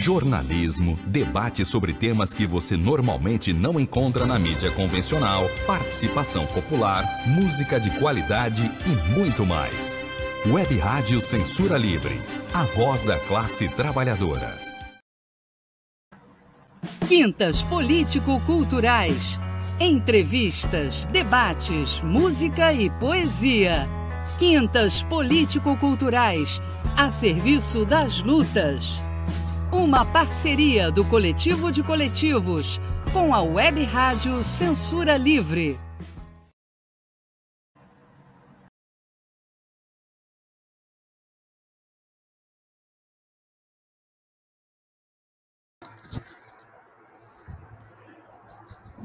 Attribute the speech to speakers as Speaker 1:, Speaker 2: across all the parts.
Speaker 1: jornalismo, debate sobre temas que você normalmente não encontra na mídia convencional, participação popular, música de qualidade e muito mais. Web Rádio Censura Livre, a voz da classe trabalhadora.
Speaker 2: Quintas Político-Culturais. Entrevistas, debates, música e poesia. Quintas Político-Culturais, a serviço das lutas. Uma parceria do Coletivo de Coletivos com a Web Rádio Censura Livre.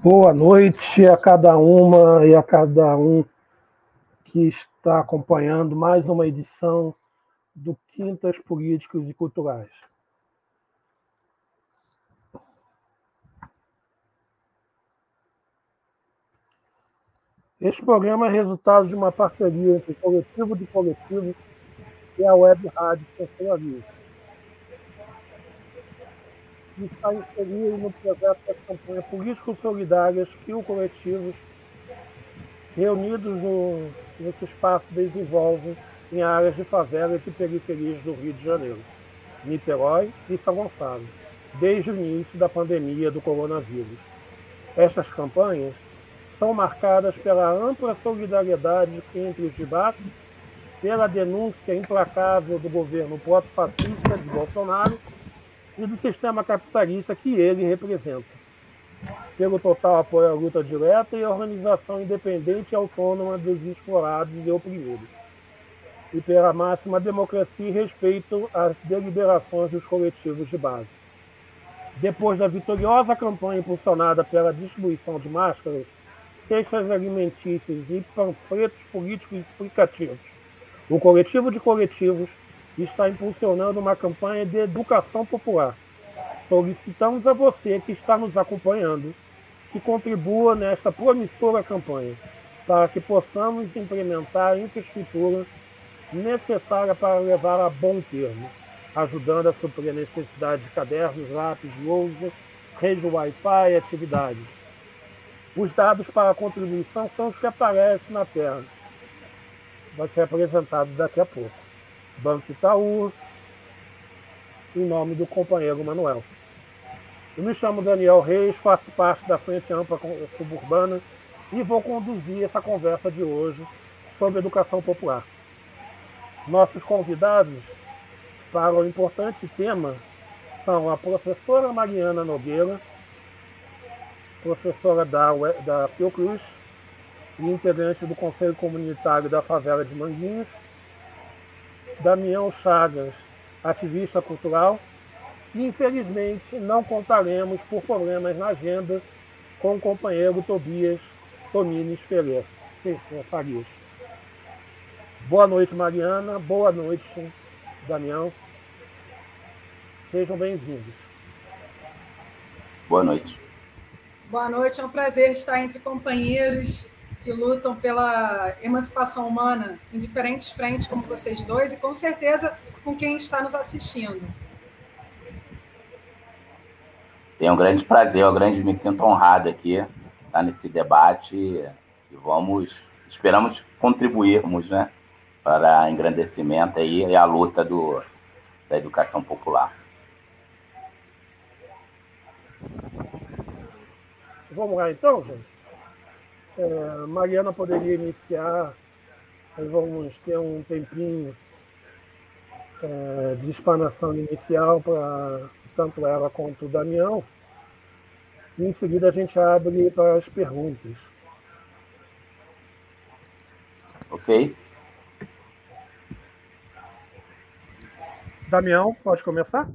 Speaker 3: Boa noite a cada uma e a cada um que está acompanhando mais uma edição do Quintas Políticos e Culturais. Este programa é resultado de uma parceria entre o Coletivo de Coletivos e a Web Rádio Censura Livre. E está inserido no projeto da campanha Políticos Solidárias que o Coletivos, reunidos no, nesse espaço, desenvolve em áreas de favelas e periferias do Rio de Janeiro, Niterói e São Gonçalo, desde o início da pandemia do coronavírus. Estas campanhas são marcadas pela ampla solidariedade entre os debates, pela denúncia implacável do governo proto-fascista de Bolsonaro e do sistema capitalista que ele representa, pelo total apoio à luta direta e à organização independente e autônoma dos explorados e oprimidos, e pela máxima democracia e respeito às deliberações dos coletivos de base. Depois da vitoriosa campanha impulsionada pela distribuição de máscaras, cestas alimentícias e panfletos políticos explicativos. O coletivo de coletivos está impulsionando uma campanha de educação popular. Solicitamos a você que está nos acompanhando que contribua nesta promissora campanha, para que possamos implementar a infraestrutura necessária para levar a bom termo, ajudando a suprir a necessidade de cadernos, lápis, lousa, rede Wi-Fi e atividades os dados para a contribuição são os que aparecem na tela. Vai ser apresentado daqui a pouco. Banco Itaú, em nome do companheiro Manuel. Eu me chamo Daniel Reis, faço parte da Frente Ampla Suburbana e vou conduzir essa conversa de hoje sobre educação popular. Nossos convidados para o importante tema são a professora Mariana Nogueira, professora da, da Fiocruz e integrante do Conselho Comunitário da Favela de Manguinhos, Damião Chagas, ativista cultural, e infelizmente não contaremos por problemas na agenda com o companheiro Tobias Tomines Ferreira, Farias. Boa noite, Mariana. Boa noite, Damião. Sejam bem-vindos.
Speaker 4: Boa noite.
Speaker 5: Boa noite, é um prazer estar entre companheiros que lutam pela emancipação humana em diferentes frentes, como vocês dois, e com certeza com quem está nos assistindo.
Speaker 4: É um grande prazer, eu grande, me sinto honrado aqui estar nesse debate e vamos, esperamos contribuirmos, né, para engrandecimento aí e a luta do, da educação popular.
Speaker 3: Vamos lá então, gente. É, Mariana poderia iniciar, nós vamos ter um tempinho é, de explanação inicial para tanto ela quanto o Damião. E em seguida a gente abre para as perguntas.
Speaker 4: Ok.
Speaker 3: Damião, pode começar?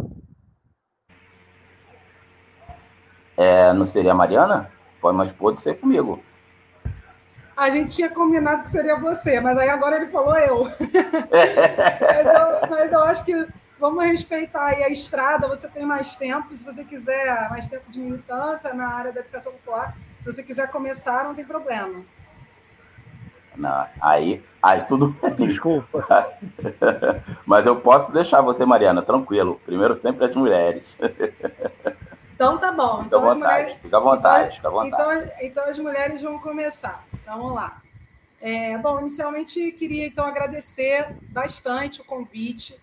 Speaker 4: É, não seria a Mariana? Pode, mas pode ser comigo.
Speaker 5: A gente tinha combinado que seria você, mas aí agora ele falou eu. mas, eu mas eu acho que vamos respeitar aí a estrada, você tem mais tempo, se você quiser mais tempo de militância na área da educação popular, se você quiser começar, não tem problema.
Speaker 4: Não, aí, aí tudo.
Speaker 3: Desculpa.
Speaker 4: Mas eu posso deixar você, Mariana, tranquilo. Primeiro sempre as mulheres.
Speaker 5: Então tá bom.
Speaker 4: Fica então, à vontade, mulheres... fica à vontade, então, fica à
Speaker 5: vontade. Então, então as mulheres vão começar. Então, vamos lá. É, bom, inicialmente queria então agradecer bastante o convite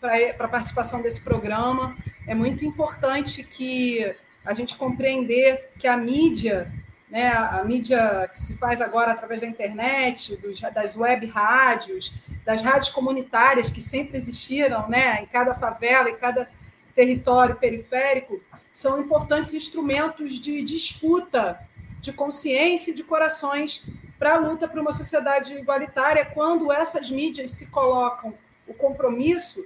Speaker 5: para a participação desse programa. É muito importante que a gente compreender que a mídia, né, a mídia que se faz agora através da internet, dos, das web rádios, das rádios comunitárias que sempre existiram né, em cada favela, em cada território periférico, são importantes instrumentos de disputa de consciência e de corações para a luta por uma sociedade igualitária, quando essas mídias se colocam o compromisso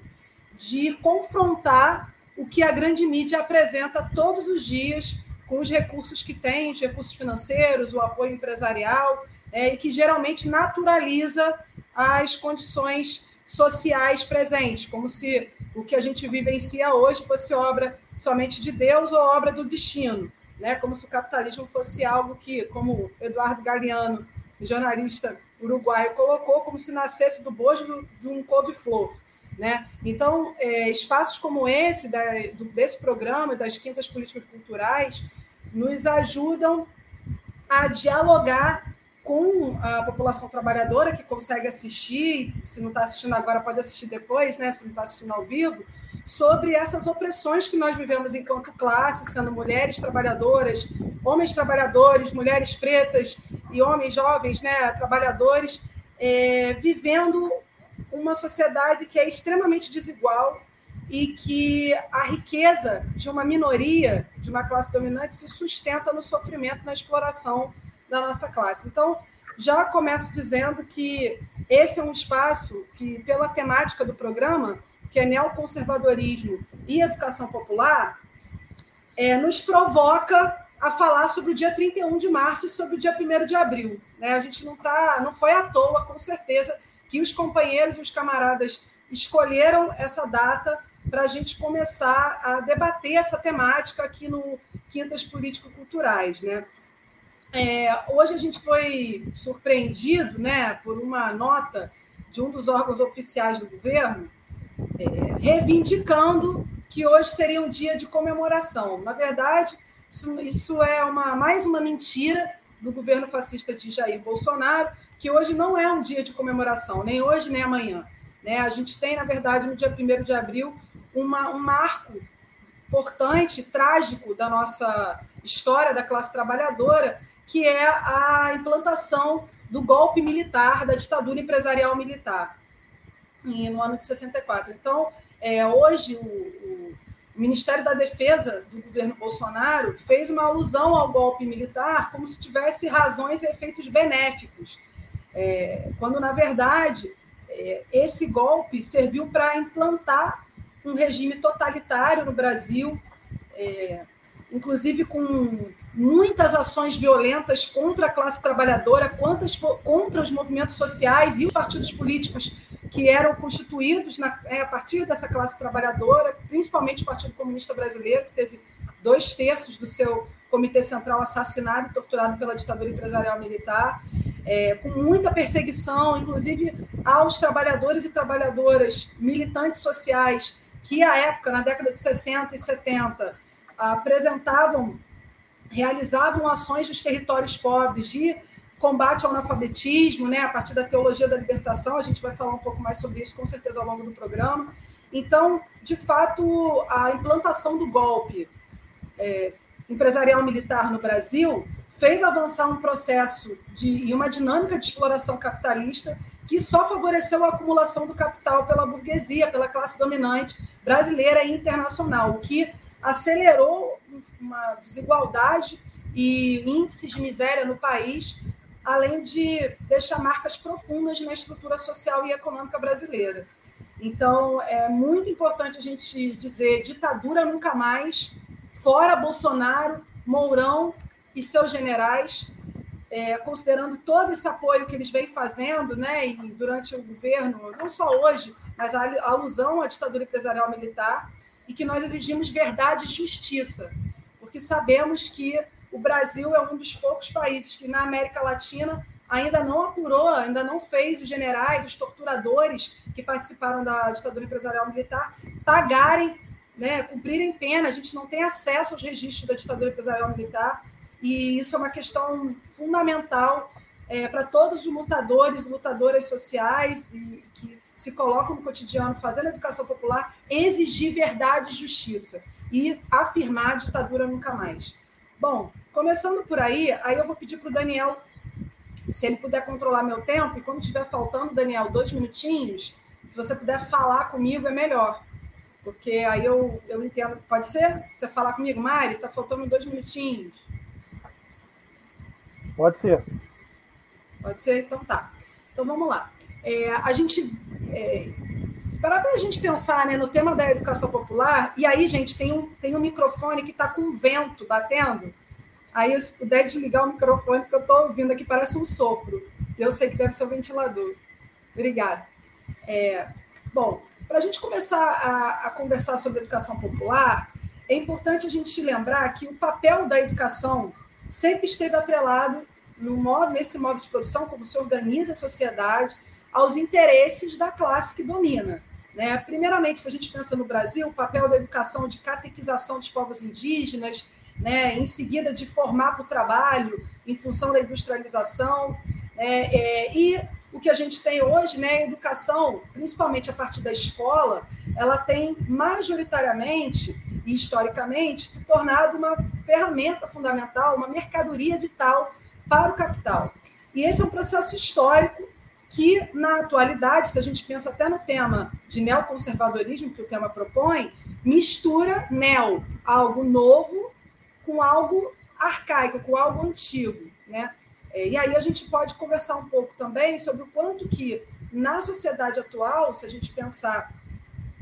Speaker 5: de confrontar o que a grande mídia apresenta todos os dias com os recursos que tem, os recursos financeiros, o apoio empresarial, é, e que geralmente naturaliza as condições sociais presentes, como se o que a gente vivencia hoje fosse obra somente de Deus ou obra do destino, né? como se o capitalismo fosse algo que, como Eduardo Galeano, jornalista uruguaio, colocou, como se nascesse do bojo de um couve-flor. Né? Então, é, espaços como esse, da, desse programa, das quintas políticas culturais, nos ajudam a dialogar com a população trabalhadora que consegue assistir, se não está assistindo agora, pode assistir depois, né? se não está assistindo ao vivo, sobre essas opressões que nós vivemos enquanto classe, sendo mulheres trabalhadoras, homens trabalhadores, mulheres pretas e homens jovens né? trabalhadores, é, vivendo uma sociedade que é extremamente desigual e que a riqueza de uma minoria, de uma classe dominante, se sustenta no sofrimento, na exploração da nossa classe. Então, já começo dizendo que esse é um espaço que, pela temática do programa, que é neoconservadorismo e educação popular, é, nos provoca a falar sobre o dia 31 de março e sobre o dia 1 de abril. Né? A gente não tá, não foi à toa, com certeza, que os companheiros e os camaradas escolheram essa data para a gente começar a debater essa temática aqui no Quintas Político-Culturais. Né? É, hoje a gente foi surpreendido né, por uma nota de um dos órgãos oficiais do governo é, reivindicando que hoje seria um dia de comemoração. Na verdade, isso, isso é uma, mais uma mentira do governo fascista de Jair Bolsonaro, que hoje não é um dia de comemoração, nem hoje nem amanhã. Né? A gente tem, na verdade, no dia 1 de abril, uma, um marco importante, trágico da nossa história da classe trabalhadora, que é a implantação do golpe militar, da ditadura empresarial militar, no ano de 64. Então, é, hoje, o, o, Ministério da Defesa do governo Bolsonaro fez uma alusão ao golpe militar como se tivesse razões e efeitos benéficos, é, quando, na verdade, é, esse golpe serviu para implantar um regime totalitário no Brasil, é, inclusive com muitas ações violentas contra a classe trabalhadora, quantas contra os movimentos sociais e os partidos políticos que eram constituídos na, é, a partir dessa classe trabalhadora, principalmente o Partido Comunista Brasileiro, que teve dois terços do seu comitê central assassinado e torturado pela ditadura empresarial militar, é, com muita perseguição, inclusive aos trabalhadores e trabalhadoras militantes sociais que, à época, na década de 60 e 70, apresentavam realizavam ações nos territórios pobres de combate ao analfabetismo, né, a partir da teologia da libertação, a gente vai falar um pouco mais sobre isso com certeza ao longo do programa. Então, de fato, a implantação do golpe é, empresarial militar no Brasil fez avançar um processo de, e uma dinâmica de exploração capitalista que só favoreceu a acumulação do capital pela burguesia, pela classe dominante brasileira e internacional, o que acelerou uma desigualdade e índices de miséria no país, além de deixar marcas profundas na estrutura social e econômica brasileira. Então, é muito importante a gente dizer ditadura nunca mais, fora Bolsonaro, Mourão e seus generais, é, considerando todo esse apoio que eles vêm fazendo, né, e durante o governo, não só hoje, mas a alusão à ditadura empresarial militar, e que nós exigimos verdade e justiça, porque sabemos que o Brasil é um dos poucos países que na América Latina ainda não apurou, ainda não fez os generais, os torturadores que participaram da ditadura empresarial militar pagarem, né, cumprirem pena. A gente não tem acesso aos registros da ditadura empresarial militar e isso é uma questão fundamental é, para todos os lutadores, lutadoras sociais e que se colocam no cotidiano fazendo educação popular, exigir verdade e justiça e afirmar a ditadura nunca mais. Bom, começando por aí, aí eu vou pedir para o Daniel se ele puder controlar meu tempo, e quando estiver faltando, Daniel, dois minutinhos, se você puder falar comigo, é melhor. Porque aí eu, eu entendo. Pode ser? Você falar comigo, Mari? Está faltando dois minutinhos.
Speaker 3: Pode ser.
Speaker 5: Pode ser? Então tá. Então vamos lá. É, a gente. É, para a gente pensar né, no tema da educação popular, e aí, gente, tem um, tem um microfone que está com vento batendo. Aí, se puder desligar o microfone, porque eu estou ouvindo aqui, parece um sopro. Eu sei que deve ser o um ventilador. Obrigada. É, bom, para a gente começar a, a conversar sobre educação popular, é importante a gente lembrar que o papel da educação sempre esteve atrelado no modo, nesse modo de produção, como se organiza a sociedade, aos interesses da classe que domina. Né? Primeiramente, se a gente pensa no Brasil, o papel da educação de catequização dos povos indígenas, né? em seguida de formar para o trabalho em função da industrialização. Né? É, e o que a gente tem hoje, né, a educação, principalmente a partir da escola, ela tem majoritariamente e historicamente se tornado uma ferramenta fundamental, uma mercadoria vital para o capital. E esse é um processo histórico que, na atualidade, se a gente pensa até no tema de neoconservadorismo que o tema propõe, mistura neo, algo novo, com algo arcaico, com algo antigo, né? É, e aí a gente pode conversar um pouco também sobre o quanto que na sociedade atual, se a gente pensar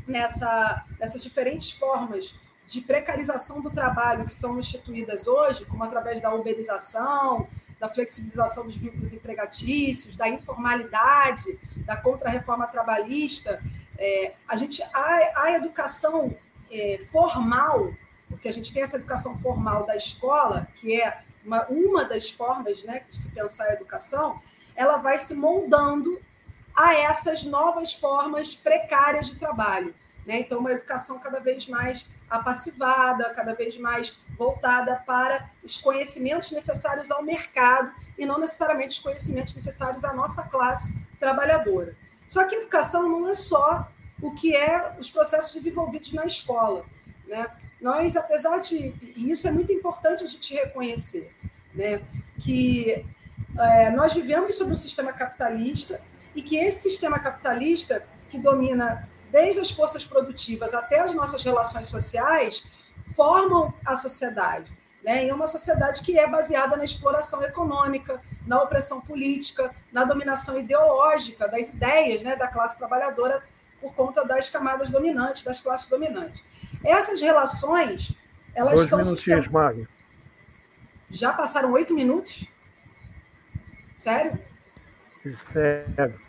Speaker 5: nessa, nessas diferentes formas de precarização do trabalho que são instituídas hoje, como através da uberização, da flexibilização dos vínculos empregatícios, da informalidade, da contra-reforma trabalhista, é, a gente a, a educação é, formal porque a gente tem essa educação formal da escola, que é uma, uma das formas né, de se pensar a educação, ela vai se moldando a essas novas formas precárias de trabalho. Né? Então, uma educação cada vez mais apassivada, cada vez mais voltada para os conhecimentos necessários ao mercado e não necessariamente os conhecimentos necessários à nossa classe trabalhadora. Só que educação não é só o que é os processos desenvolvidos na escola. Né? Nós, apesar de. E isso é muito importante a gente reconhecer, né? que é, nós vivemos sobre um sistema capitalista e que esse sistema capitalista, que domina desde as forças produtivas até as nossas relações sociais, formam a sociedade. Né? E é uma sociedade que é baseada na exploração econômica, na opressão política, na dominação ideológica das ideias né, da classe trabalhadora por conta das camadas dominantes, das classes dominantes. Essas relações, elas
Speaker 3: Dois
Speaker 5: são.
Speaker 3: minutinhos, Magno.
Speaker 5: Já passaram oito minutos? Sério?
Speaker 3: Sério.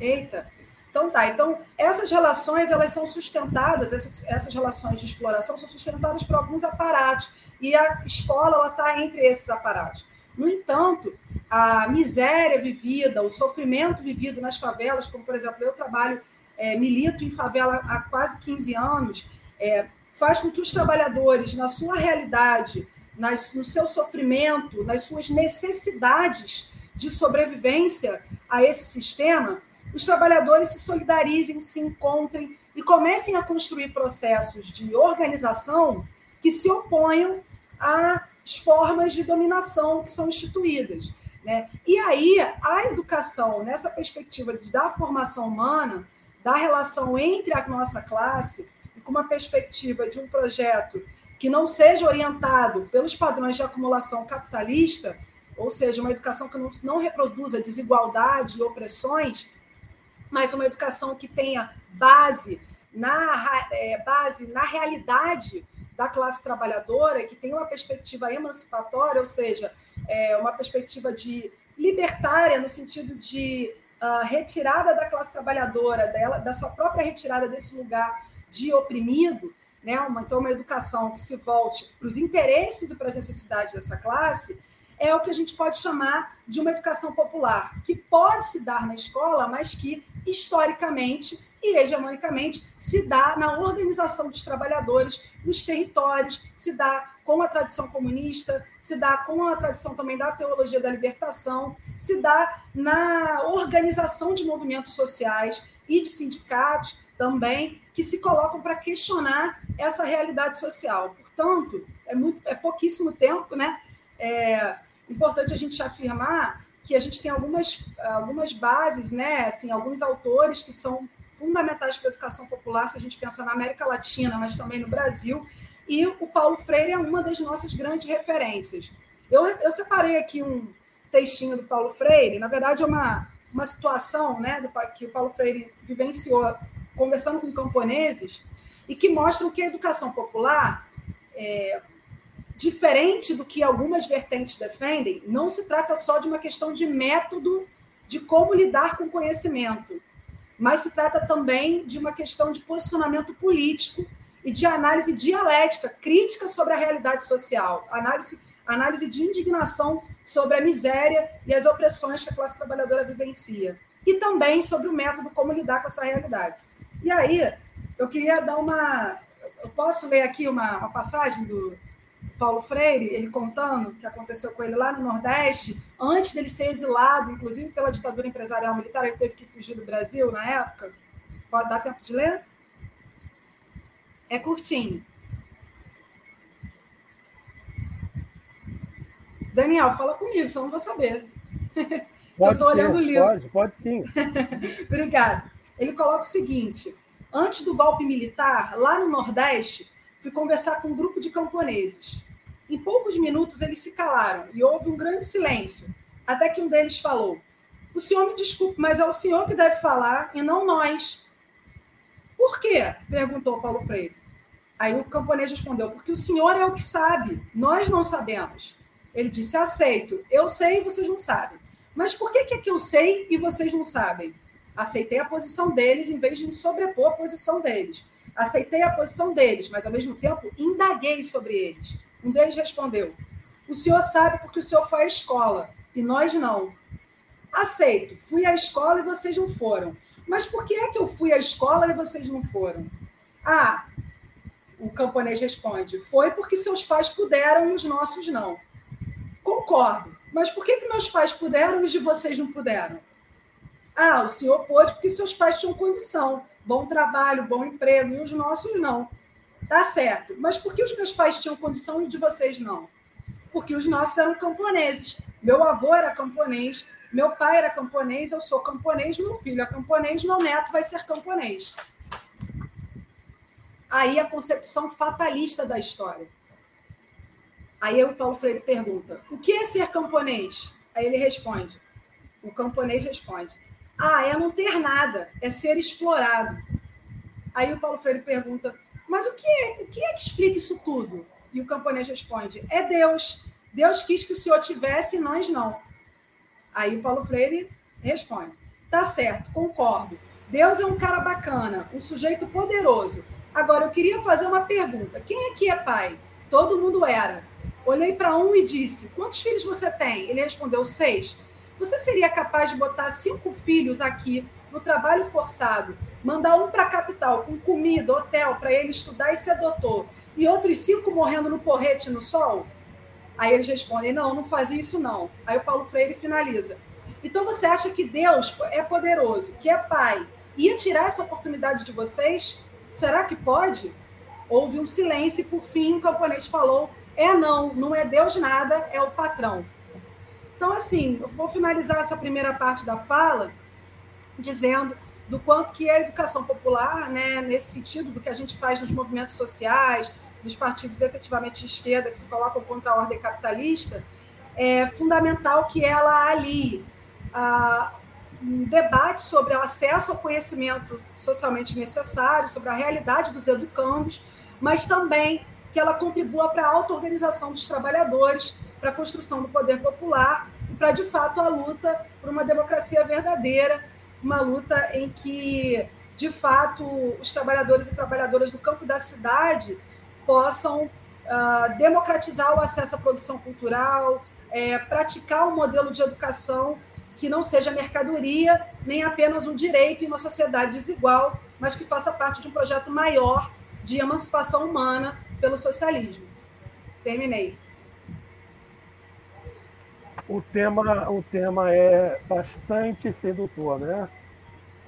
Speaker 5: Eita. Então tá, então essas relações elas são sustentadas, essas, essas relações de exploração são sustentadas por alguns aparatos e a escola ela está entre esses aparatos. No entanto, a miséria vivida, o sofrimento vivido nas favelas, como por exemplo, eu trabalho, é, milito em favela há quase 15 anos, é, faz com que os trabalhadores, na sua realidade, nas, no seu sofrimento, nas suas necessidades de sobrevivência a esse sistema, os trabalhadores se solidarizem, se encontrem e comecem a construir processos de organização que se oponham às formas de dominação que são instituídas. Né? E aí, a educação, nessa perspectiva de, da formação humana, da relação entre a nossa classe, e com uma perspectiva de um projeto que não seja orientado pelos padrões de acumulação capitalista, ou seja, uma educação que não, não reproduza desigualdade e opressões, mas uma educação que tenha base na, é, base na realidade da classe trabalhadora, que tenha uma perspectiva emancipatória, ou seja, é, uma perspectiva de libertária no sentido de uh, retirada da classe trabalhadora, dela, da sua própria retirada desse lugar de oprimido, né? uma, então uma educação que se volte para os interesses e para as necessidades dessa classe, é o que a gente pode chamar de uma educação popular, que pode se dar na escola, mas que historicamente e hegemonicamente se dá na organização dos trabalhadores nos territórios, se dá com a tradição comunista, se dá com a tradição também da teologia da libertação, se dá na organização de movimentos sociais e de sindicatos também que se colocam para questionar essa realidade social. Portanto, é, muito, é pouquíssimo tempo, né? É importante a gente afirmar que a gente tem algumas, algumas bases, né? Assim, alguns autores que são fundamentais para a educação popular, se a gente pensa na América Latina, mas também no Brasil, e o Paulo Freire é uma das nossas grandes referências. Eu, eu separei aqui um textinho do Paulo Freire, na verdade é uma, uma situação né, do, que o Paulo Freire vivenciou conversando com camponeses, e que mostram que a educação popular, é, diferente do que algumas vertentes defendem, não se trata só de uma questão de método de como lidar com conhecimento, mas se trata também de uma questão de posicionamento político e de análise dialética, crítica sobre a realidade social, análise, análise de indignação sobre a miséria e as opressões que a classe trabalhadora vivencia, e também sobre o método como lidar com essa realidade. E aí, eu queria dar uma. Eu posso ler aqui uma, uma passagem do, Paulo Freire, ele contando o que aconteceu com ele lá no Nordeste, antes dele ser exilado, inclusive pela ditadura empresarial militar, ele teve que fugir do Brasil na época. Pode dar tempo de ler? É curtinho. Daniel, fala comigo, só não vou saber.
Speaker 3: Pode eu estou olhando o livro. Pode, pode sim.
Speaker 5: Obrigada. Ele coloca o seguinte: antes do golpe militar, lá no Nordeste, fui conversar com um grupo de camponeses. Em poucos minutos eles se calaram e houve um grande silêncio, até que um deles falou: O senhor me desculpe, mas é o senhor que deve falar e não nós. Por quê? perguntou Paulo Freire. Aí o camponês respondeu: Porque o senhor é o que sabe, nós não sabemos. Ele disse: Aceito, eu sei e vocês não sabem. Mas por que, que é que eu sei e vocês não sabem? Aceitei a posição deles em vez de me sobrepor à posição deles. Aceitei a posição deles, mas ao mesmo tempo indaguei sobre eles. Um deles respondeu: O senhor sabe porque o senhor foi à escola e nós não. Aceito, fui à escola e vocês não foram. Mas por que é que eu fui à escola e vocês não foram? Ah, o camponês responde: Foi porque seus pais puderam e os nossos não. Concordo, mas por que, que meus pais puderam e os de vocês não puderam? Ah, o senhor pôde porque seus pais tinham condição, bom trabalho, bom emprego, e os nossos não. Tá certo. Mas por que os meus pais tinham condição e de vocês não? Porque os nossos eram camponeses. Meu avô era camponês, meu pai era camponês, eu sou camponês, meu filho é camponês, meu neto vai ser camponês. Aí a concepção fatalista da história. Aí o Paulo Freire pergunta: o que é ser camponês? Aí ele responde: o camponês responde: ah, é não ter nada, é ser explorado. Aí o Paulo Freire pergunta: mas o que, é, o que é que explica isso tudo? E o camponês responde: é Deus. Deus quis que o senhor tivesse e nós não. Aí o Paulo Freire responde: tá certo, concordo. Deus é um cara bacana, um sujeito poderoso. Agora, eu queria fazer uma pergunta: quem aqui é pai? Todo mundo era. Olhei para um e disse: quantos filhos você tem? Ele respondeu: seis. Você seria capaz de botar cinco filhos aqui no trabalho forçado, mandar um para a capital com comida, hotel, para ele estudar e ser doutor, e outros cinco morrendo no porrete no sol? Aí eles respondem: não, não fazia isso não. Aí o Paulo Freire finaliza. Então você acha que Deus é poderoso, que é pai, ia tirar essa oportunidade de vocês? Será que pode? Houve um silêncio e por fim o camponês falou: é não, não é Deus nada, é o patrão. Então, assim, eu vou finalizar essa primeira parte da fala dizendo do quanto que a educação popular, né, nesse sentido do que a gente faz nos movimentos sociais, nos partidos efetivamente de esquerda que se colocam contra a ordem capitalista, é fundamental que ela ali ah, um debate sobre o acesso ao conhecimento socialmente necessário, sobre a realidade dos educandos, mas também que ela contribua para a auto-organização dos trabalhadores, para a construção do poder popular e para, de fato, a luta por uma democracia verdadeira uma luta em que, de fato, os trabalhadores e trabalhadoras do campo da cidade possam uh, democratizar o acesso à produção cultural, é, praticar um modelo de educação que não seja mercadoria, nem apenas um direito em uma sociedade desigual, mas que faça parte de um projeto maior de emancipação humana pelo socialismo. Terminei.
Speaker 3: O tema, o tema é bastante sedutor, né?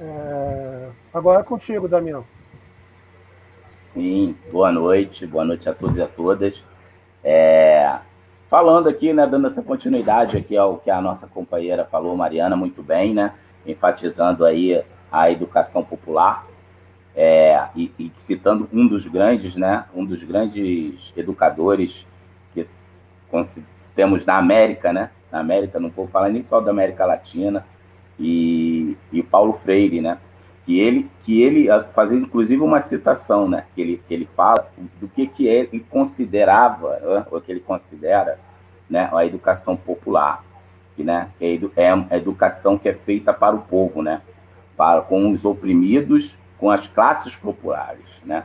Speaker 3: É... Agora é contigo, Damião.
Speaker 4: Sim, boa noite, boa noite a todos e a todas. É, falando aqui, né, dando essa continuidade aqui ao que a nossa companheira falou, Mariana, muito bem, né, enfatizando aí a educação popular é, e, e, citando um dos grandes, né, um dos grandes educadores que, que temos na América, né, na América, não vou falar nem só da América Latina, e, e Paulo Freire, né, que ele que ele fazer inclusive uma citação, né? Que ele que ele fala do que que ele considerava, né? o que ele considera, né? A educação popular, que né? Que é, é a educação que é feita para o povo, né? Para com os oprimidos, com as classes populares, né?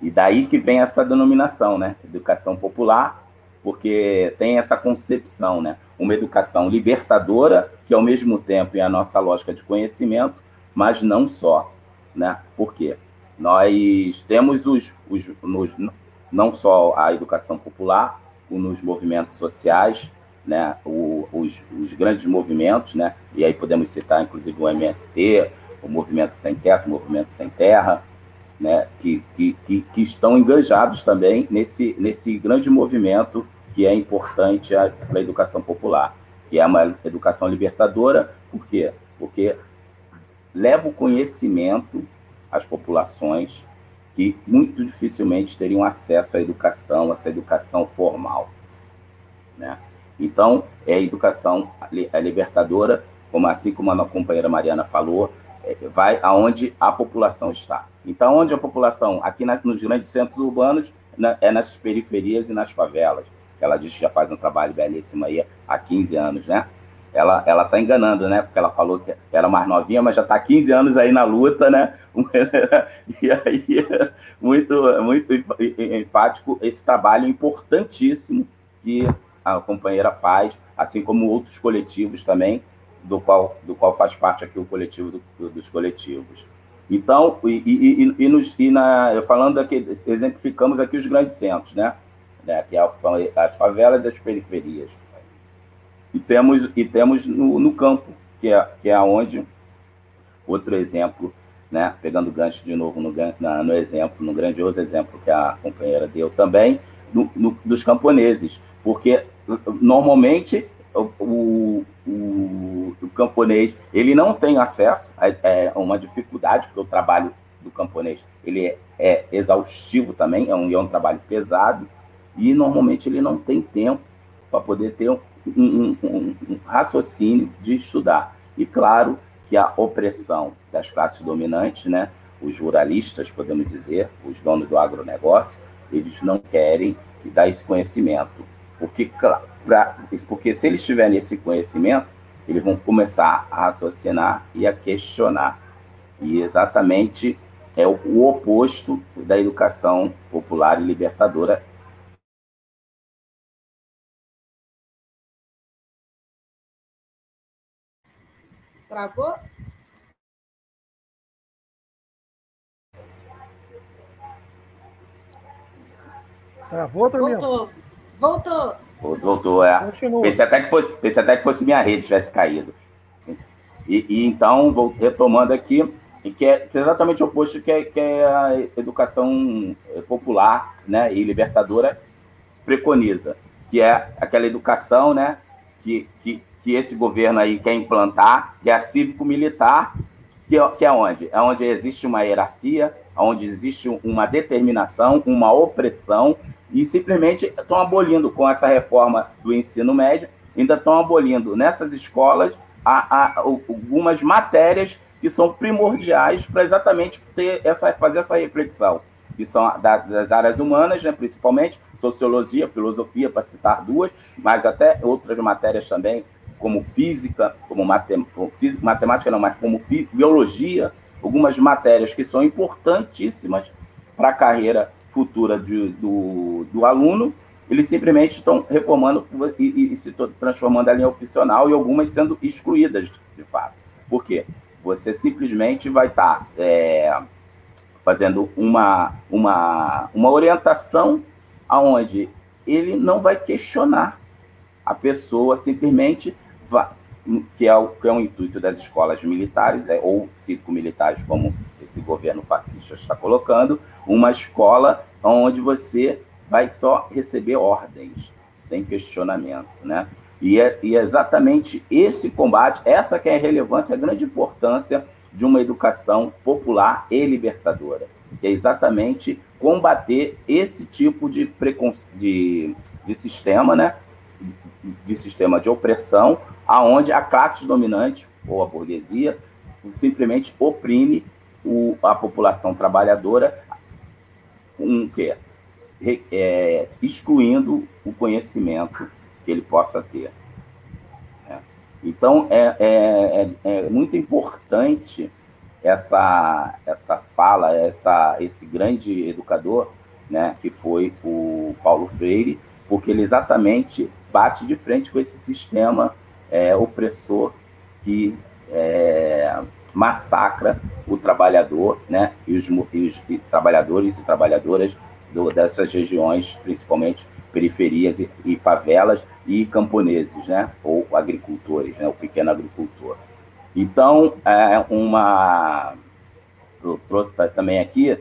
Speaker 4: E daí que vem essa denominação, né? Educação popular, porque tem essa concepção, né? Uma educação libertadora que ao mesmo tempo em a nossa lógica de conhecimento mas não só, né? Por quê? Nós temos os, os nos, não só a educação popular, nos movimentos sociais, né? O, os, os grandes movimentos, né? E aí podemos citar, inclusive, o MST, o Movimento Sem Teto, o Movimento Sem Terra, né? Que, que, que, estão engajados também nesse, nesse grande movimento que é importante para a educação popular, que é uma educação libertadora, por quê? Porque leva o conhecimento às populações que muito dificilmente teriam acesso à educação, essa educação formal. Né? Então, é a educação é libertadora, como assim como a companheira Mariana falou, vai aonde a população está. Então, onde a população, aqui na, nos grandes centros urbanos, na, é nas periferias e nas favelas. Ela diz que já faz um trabalho belíssimo aí há 15 anos, né? ela ela tá enganando, né? Porque ela falou que era mais novinha, mas já está 15 anos aí na luta, né? e aí, muito, muito enfático esse trabalho importantíssimo que a companheira faz, assim como outros coletivos também, do qual, do qual faz parte aqui o coletivo do, dos coletivos. Então, e, e, e, nos, e na, falando aqui, exemplificamos aqui os grandes centros, né? né? Que é, são as favelas e as periferias e temos, e temos no, no campo, que é, que é onde, outro exemplo, né, pegando gancho de novo no, na, no exemplo, no grandioso exemplo que a companheira deu também, no, no, dos camponeses, porque normalmente o, o, o, camponês ele não tem acesso a, é uma dificuldade, porque o trabalho do camponês ele é, é exaustivo também, é um, é um trabalho pesado, e normalmente ele não tem tempo para poder ter um, um, um raciocínio de estudar. E claro que a opressão das classes dominantes, né, os ruralistas, podemos dizer, os donos do agronegócio, eles não querem dar esse conhecimento. Porque, pra, porque se eles tiverem esse conhecimento, eles vão começar a raciocinar e a questionar. E exatamente é o, o oposto da educação popular e libertadora
Speaker 5: Travou?
Speaker 3: Travou, Daniel?
Speaker 5: Voltou. Voltou.
Speaker 4: Voltou, é. Pensei até, que fosse, pensei até que fosse minha rede tivesse caído. E, e então, vou retomando aqui, que é, que é exatamente o oposto que é, que é a educação popular né, e libertadora preconiza, que é aquela educação né, que, que, que esse governo aí quer implantar, que é a cívico-militar, que, é, que é onde? É onde existe uma hierarquia, onde existe uma determinação, uma opressão, e simplesmente estão abolindo com essa reforma do ensino médio, ainda estão abolindo nessas escolas a, a, algumas matérias que são primordiais para exatamente ter essa, fazer essa reflexão, que são das áreas humanas, né, principalmente, sociologia, filosofia, para citar duas, mas até outras matérias também, como física, como matem física, matemática não, mas como biologia, algumas matérias que são importantíssimas para a carreira futura de, do, do aluno eles simplesmente estão reformando e, e, e se transformando a linha opcional e algumas sendo excluídas, de fato. Por quê? Você simplesmente vai estar tá, é, fazendo uma, uma, uma orientação aonde ele não vai questionar a pessoa simplesmente vai, que é, o, que é o intuito das escolas militares, é, ou cívico-militares, como esse governo fascista está colocando, uma escola onde você vai só receber ordens, sem questionamento, né? E é, e é exatamente esse combate, essa que é a relevância, a grande importância de uma educação popular e libertadora, que é exatamente combater esse tipo de, de, de sistema, né? de sistema de opressão, aonde a classe dominante ou a burguesia simplesmente oprime o, a população trabalhadora, um que é, excluindo o conhecimento que ele possa ter. É. Então é, é, é, é, muito importante essa essa fala, essa esse grande educador, né, que foi o Paulo Freire, porque ele exatamente bate de frente com esse sistema é, opressor que é, massacra o trabalhador, né, e os, e os e trabalhadores e trabalhadoras do, dessas regiões, principalmente periferias e, e, favelas e camponeses, né, ou agricultores, né, o pequeno agricultor. Então, é uma eu trouxe também aqui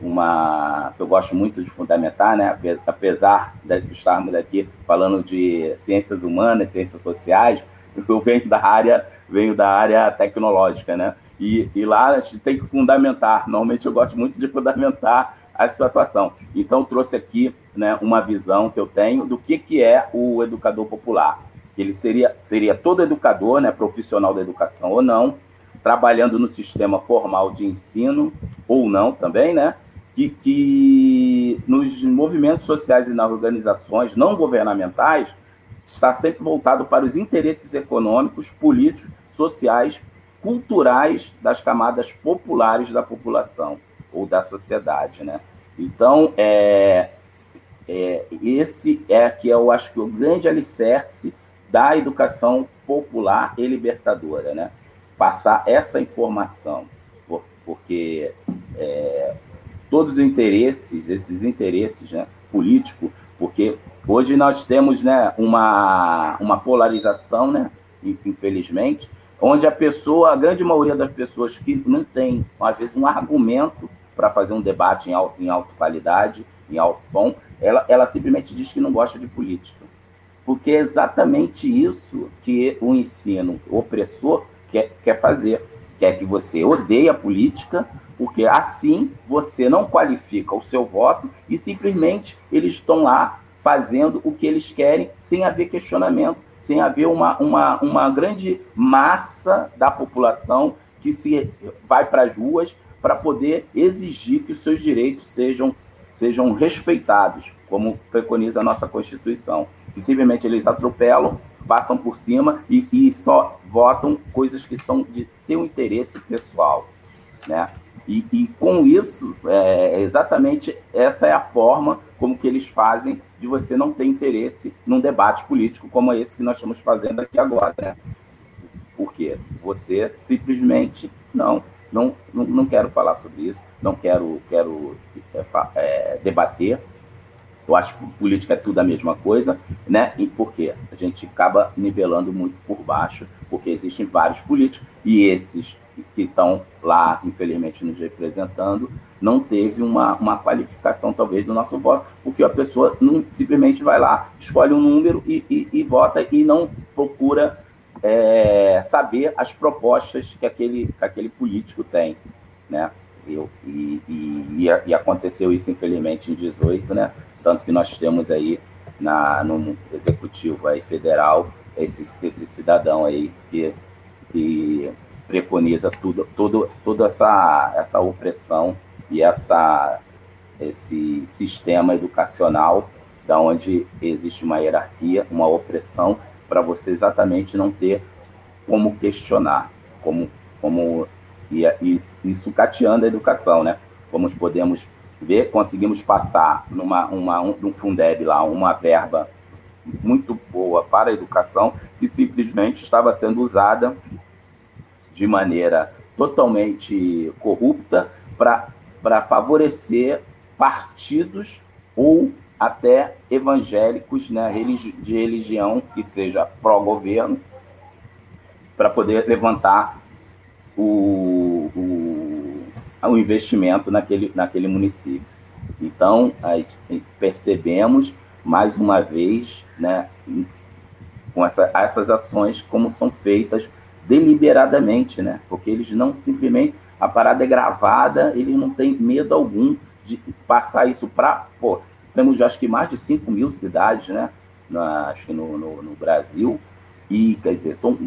Speaker 4: uma que eu gosto muito de fundamentar, né? apesar de estarmos aqui falando de ciências humanas, ciências sociais, eu venho da área, venho da área tecnológica, né? E, e lá a gente tem que fundamentar. Normalmente eu gosto muito de fundamentar a sua atuação. Então trouxe aqui, né, uma visão que eu tenho do que que é o educador popular. Ele seria seria todo educador, né, profissional da educação ou não, trabalhando no sistema formal de ensino ou não também, né? que, que nos movimentos sociais e nas organizações não governamentais está sempre voltado para os interesses econômicos, políticos, sociais, culturais das camadas populares da população ou da sociedade, né? Então, é, é, esse é que eu acho que é o grande alicerce da educação popular e libertadora, né? Passar essa informação, porque é, todos os interesses, esses interesses né, políticos, porque hoje nós temos né, uma, uma polarização, né, infelizmente, onde a pessoa, a grande maioria das pessoas que não tem, às vezes, um argumento para fazer um debate em, alto, em alta qualidade, em alto tom, ela, ela simplesmente diz que não gosta de política. Porque é exatamente isso que o ensino opressor quer, quer fazer. Quer que você odeie a política, porque assim você não qualifica o seu voto e simplesmente eles estão lá fazendo o que eles querem sem haver questionamento, sem haver uma, uma, uma grande massa da população que se vai para as ruas para poder exigir que os seus direitos sejam, sejam respeitados, como preconiza a nossa Constituição. Que simplesmente eles atropelam, passam por cima e, e só votam coisas que são de seu interesse pessoal. Né? E, e com isso, é, exatamente essa é a forma como que eles fazem de você não ter interesse num debate político como esse que nós estamos fazendo aqui agora, né? Porque você simplesmente não, não, não, quero falar sobre isso, não quero, quero é, é, debater. Eu acho que política é tudo a mesma coisa, né? E por quê? A gente acaba nivelando muito por baixo, porque existem vários políticos e esses que estão lá, infelizmente, nos representando, não teve uma, uma qualificação, talvez, do nosso voto, porque a pessoa não, simplesmente vai lá, escolhe um número e, e, e vota e não procura é, saber as propostas que aquele, que aquele político tem, né? Eu, e, e, e, aconteceu isso, infelizmente, em 18, né? Tanto que nós temos aí na, no executivo aí federal esse, esse cidadão aí que, que preconiza tudo, tudo, toda essa, essa opressão e essa, esse sistema educacional da onde existe uma hierarquia, uma opressão, para você exatamente não ter como questionar, como, como e, e, e sucateando a educação, né? Como podemos ver, conseguimos passar numa, uma, um, num Fundeb lá uma verba muito boa para a educação, que simplesmente estava sendo usada de maneira totalmente corrupta para favorecer partidos ou até evangélicos né, de religião que seja pró-governo, para poder levantar o, o, o investimento naquele, naquele município. Então, percebemos, mais uma vez, né, com essa, essas ações, como são feitas deliberadamente, né? porque eles não simplesmente. A parada é gravada, ele não tem medo algum de passar isso para. Temos, acho que, mais de 5 mil cidades, né? Na, acho que no, no, no, Brasil. E, quer dizer, são,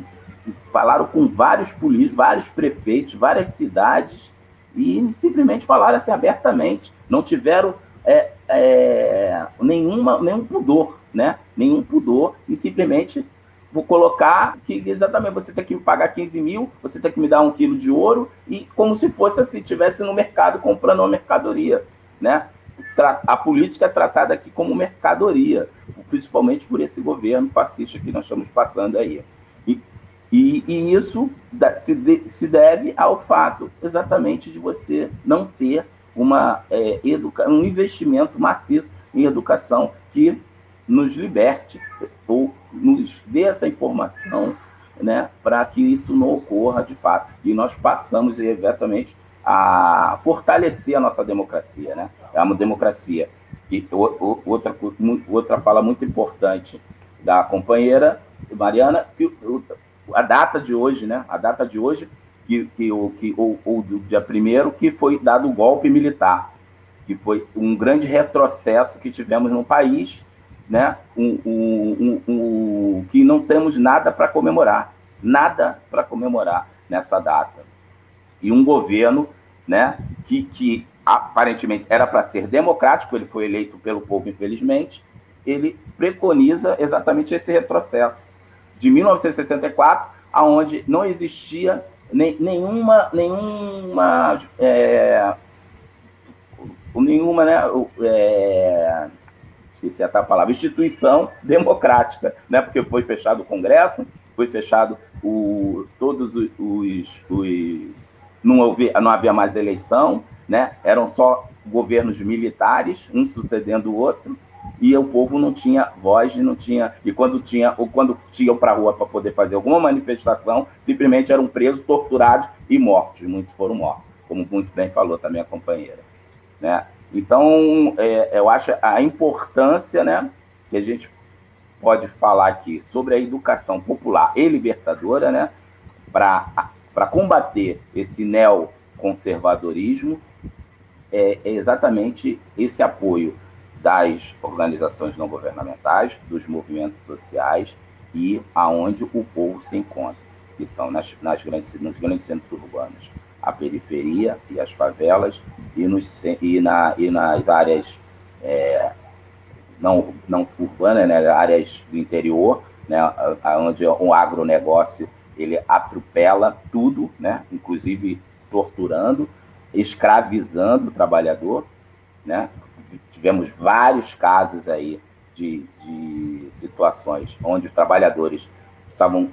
Speaker 4: falaram com vários políticos, vários prefeitos, várias cidades, e simplesmente falaram assim abertamente. Não tiveram é, é, nenhuma, nenhum pudor, né? Nenhum pudor, e simplesmente vou colocar que exatamente você tem que me pagar 15 mil, você tem que me dar um quilo de ouro, e como se fosse assim, estivesse no mercado comprando uma mercadoria, né? a política é tratada aqui como mercadoria, principalmente por esse governo fascista que nós estamos passando aí. E, e, e isso se deve ao fato exatamente de você não ter uma, é, educa um investimento maciço em educação que nos liberte ou nos dê essa informação né, para que isso não ocorra de fato. E nós passamos, eventualmente, a fortalecer a nossa democracia. Né? É uma democracia que outra, outra fala muito importante da companheira Mariana, que a data de hoje, né? A data de hoje, que, que, que, ou, ou do dia primeiro, que foi dado o golpe militar, que foi um grande retrocesso que tivemos no país, né? Um, um, um, um que não temos nada para comemorar, nada para comemorar nessa data. E um governo né, que, que aparentemente era para ser democrático, ele foi eleito pelo povo, infelizmente, ele preconiza exatamente esse retrocesso de 1964, aonde não existia nenhuma nenhuma é, nenhuma né, é, esqueci a palavra instituição democrática, né, porque foi fechado o Congresso, foi fechado o, todos os, os, os não, houve, não havia mais eleição, né? eram só governos militares, um sucedendo o outro, e o povo não tinha voz, não tinha. E quando tinha, ou quando tinham para a rua para poder fazer alguma manifestação, simplesmente eram presos, torturados e mortos. Muitos foram mortos, como muito bem falou também a companheira. Né? Então, é, eu acho a importância né, que a gente pode falar aqui sobre a educação popular e libertadora, né, para combater esse neoconservadorismo é, é exatamente esse apoio das organizações não governamentais, dos movimentos sociais e aonde o povo se encontra, que são nas, nas grandes, nos grandes centros urbanos, a periferia e as favelas e, nos, e, na, e nas áreas é, não, não urbanas, né, áreas do interior, né, onde o agronegócio ele atropela tudo, né? inclusive torturando, escravizando o trabalhador. Né? Tivemos vários casos aí de, de situações onde os trabalhadores estavam,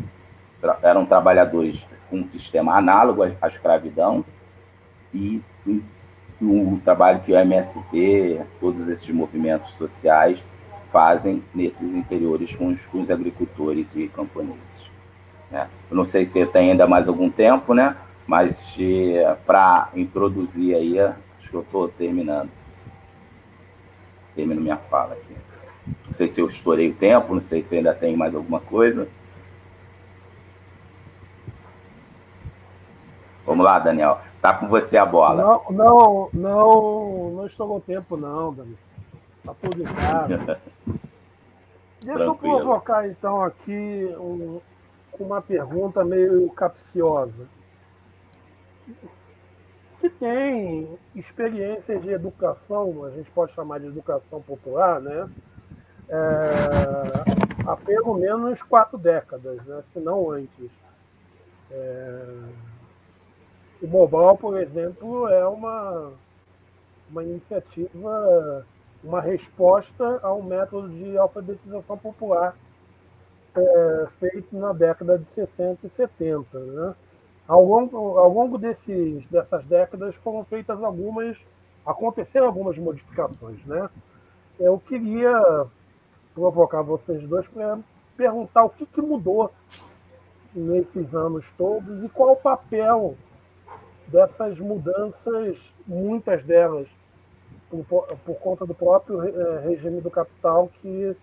Speaker 4: eram trabalhadores um sistema análogo à escravidão e, o trabalho que o MST, todos esses movimentos sociais fazem nesses interiores com os, com os agricultores e camponeses. Né? Eu não sei se tem ainda mais algum tempo, né? Mas para introduzir aí, acho que eu estou terminando. Termino minha fala aqui. Não sei se eu estourei o tempo, não sei se ainda tem mais alguma coisa. Vamos lá, Daniel. Tá com você a bola.
Speaker 3: Não, não, não, não estourou o tempo, não, Daniel. Tá tudo errado. Deixa Tranquilo. eu provocar, então, aqui um, com uma pergunta meio capciosa. Se tem experiências de educação, a gente pode chamar de educação popular, né? É, há pelo menos quatro décadas, né? se não antes. É, o Mobile, por exemplo, é uma, uma iniciativa, uma resposta ao método de alfabetização popular é, feito na década de 60 e 70. Né? Ao longo, ao longo desses, dessas décadas foram feitas algumas, aconteceram algumas modificações. Né? Eu queria provocar vocês dois para perguntar o que, que mudou nesses anos todos e qual o papel dessas mudanças, muitas delas por, por conta do próprio é, regime do capital que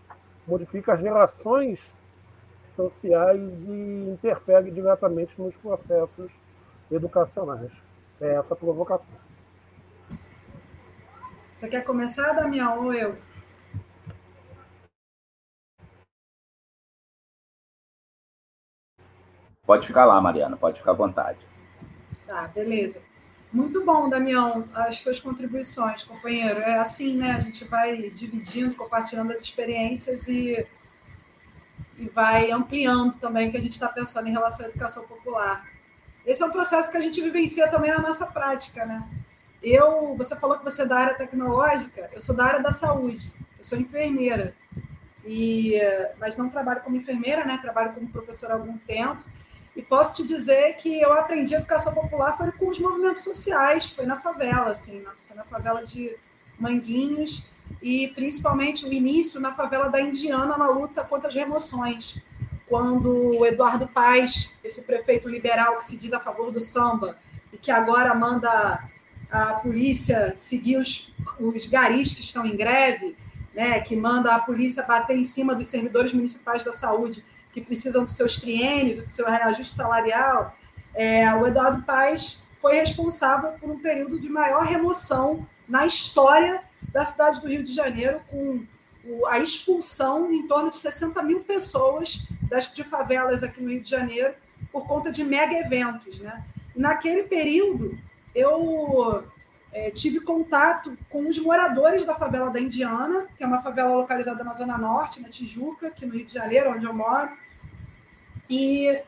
Speaker 3: modifica as relações sociais e interfere diretamente nos processos educacionais. É essa a provocação.
Speaker 5: Você quer começar, Damião, ou eu?
Speaker 4: Pode ficar lá, Mariana, pode ficar à vontade.
Speaker 5: Tá, beleza. Muito bom, Damião, as suas contribuições, companheiro. É assim, né? A gente vai dividindo, compartilhando as experiências e, e vai ampliando também o que a gente está pensando em relação à educação popular. Esse é um processo que a gente vivencia também na nossa prática, né? Eu, você falou que você é da área tecnológica, eu sou da área da saúde, eu sou enfermeira. E, mas não trabalho como enfermeira, né? Trabalho como professora há algum tempo e posso te dizer que eu aprendi educação popular foi com os movimentos sociais, foi na favela, assim, foi na favela de Manguinhos e principalmente o início na favela da Indiana na luta contra as remoções, quando o Eduardo Paes, esse prefeito liberal que se diz a favor do samba e que agora manda a polícia seguir os, os garis que estão em greve, né, que manda a polícia bater em cima dos servidores municipais da saúde que precisam dos seus triênios, do seu reajuste salarial, é, o Eduardo Paes foi responsável por um período de maior remoção na história da cidade do Rio de Janeiro, com a expulsão em torno de 60 mil pessoas das, de favelas aqui no Rio de Janeiro por conta de mega eventos. Né? Naquele período, eu é, tive contato com os moradores da favela da Indiana, que é uma favela localizada na Zona Norte, na Tijuca, aqui no Rio de Janeiro, onde eu moro. E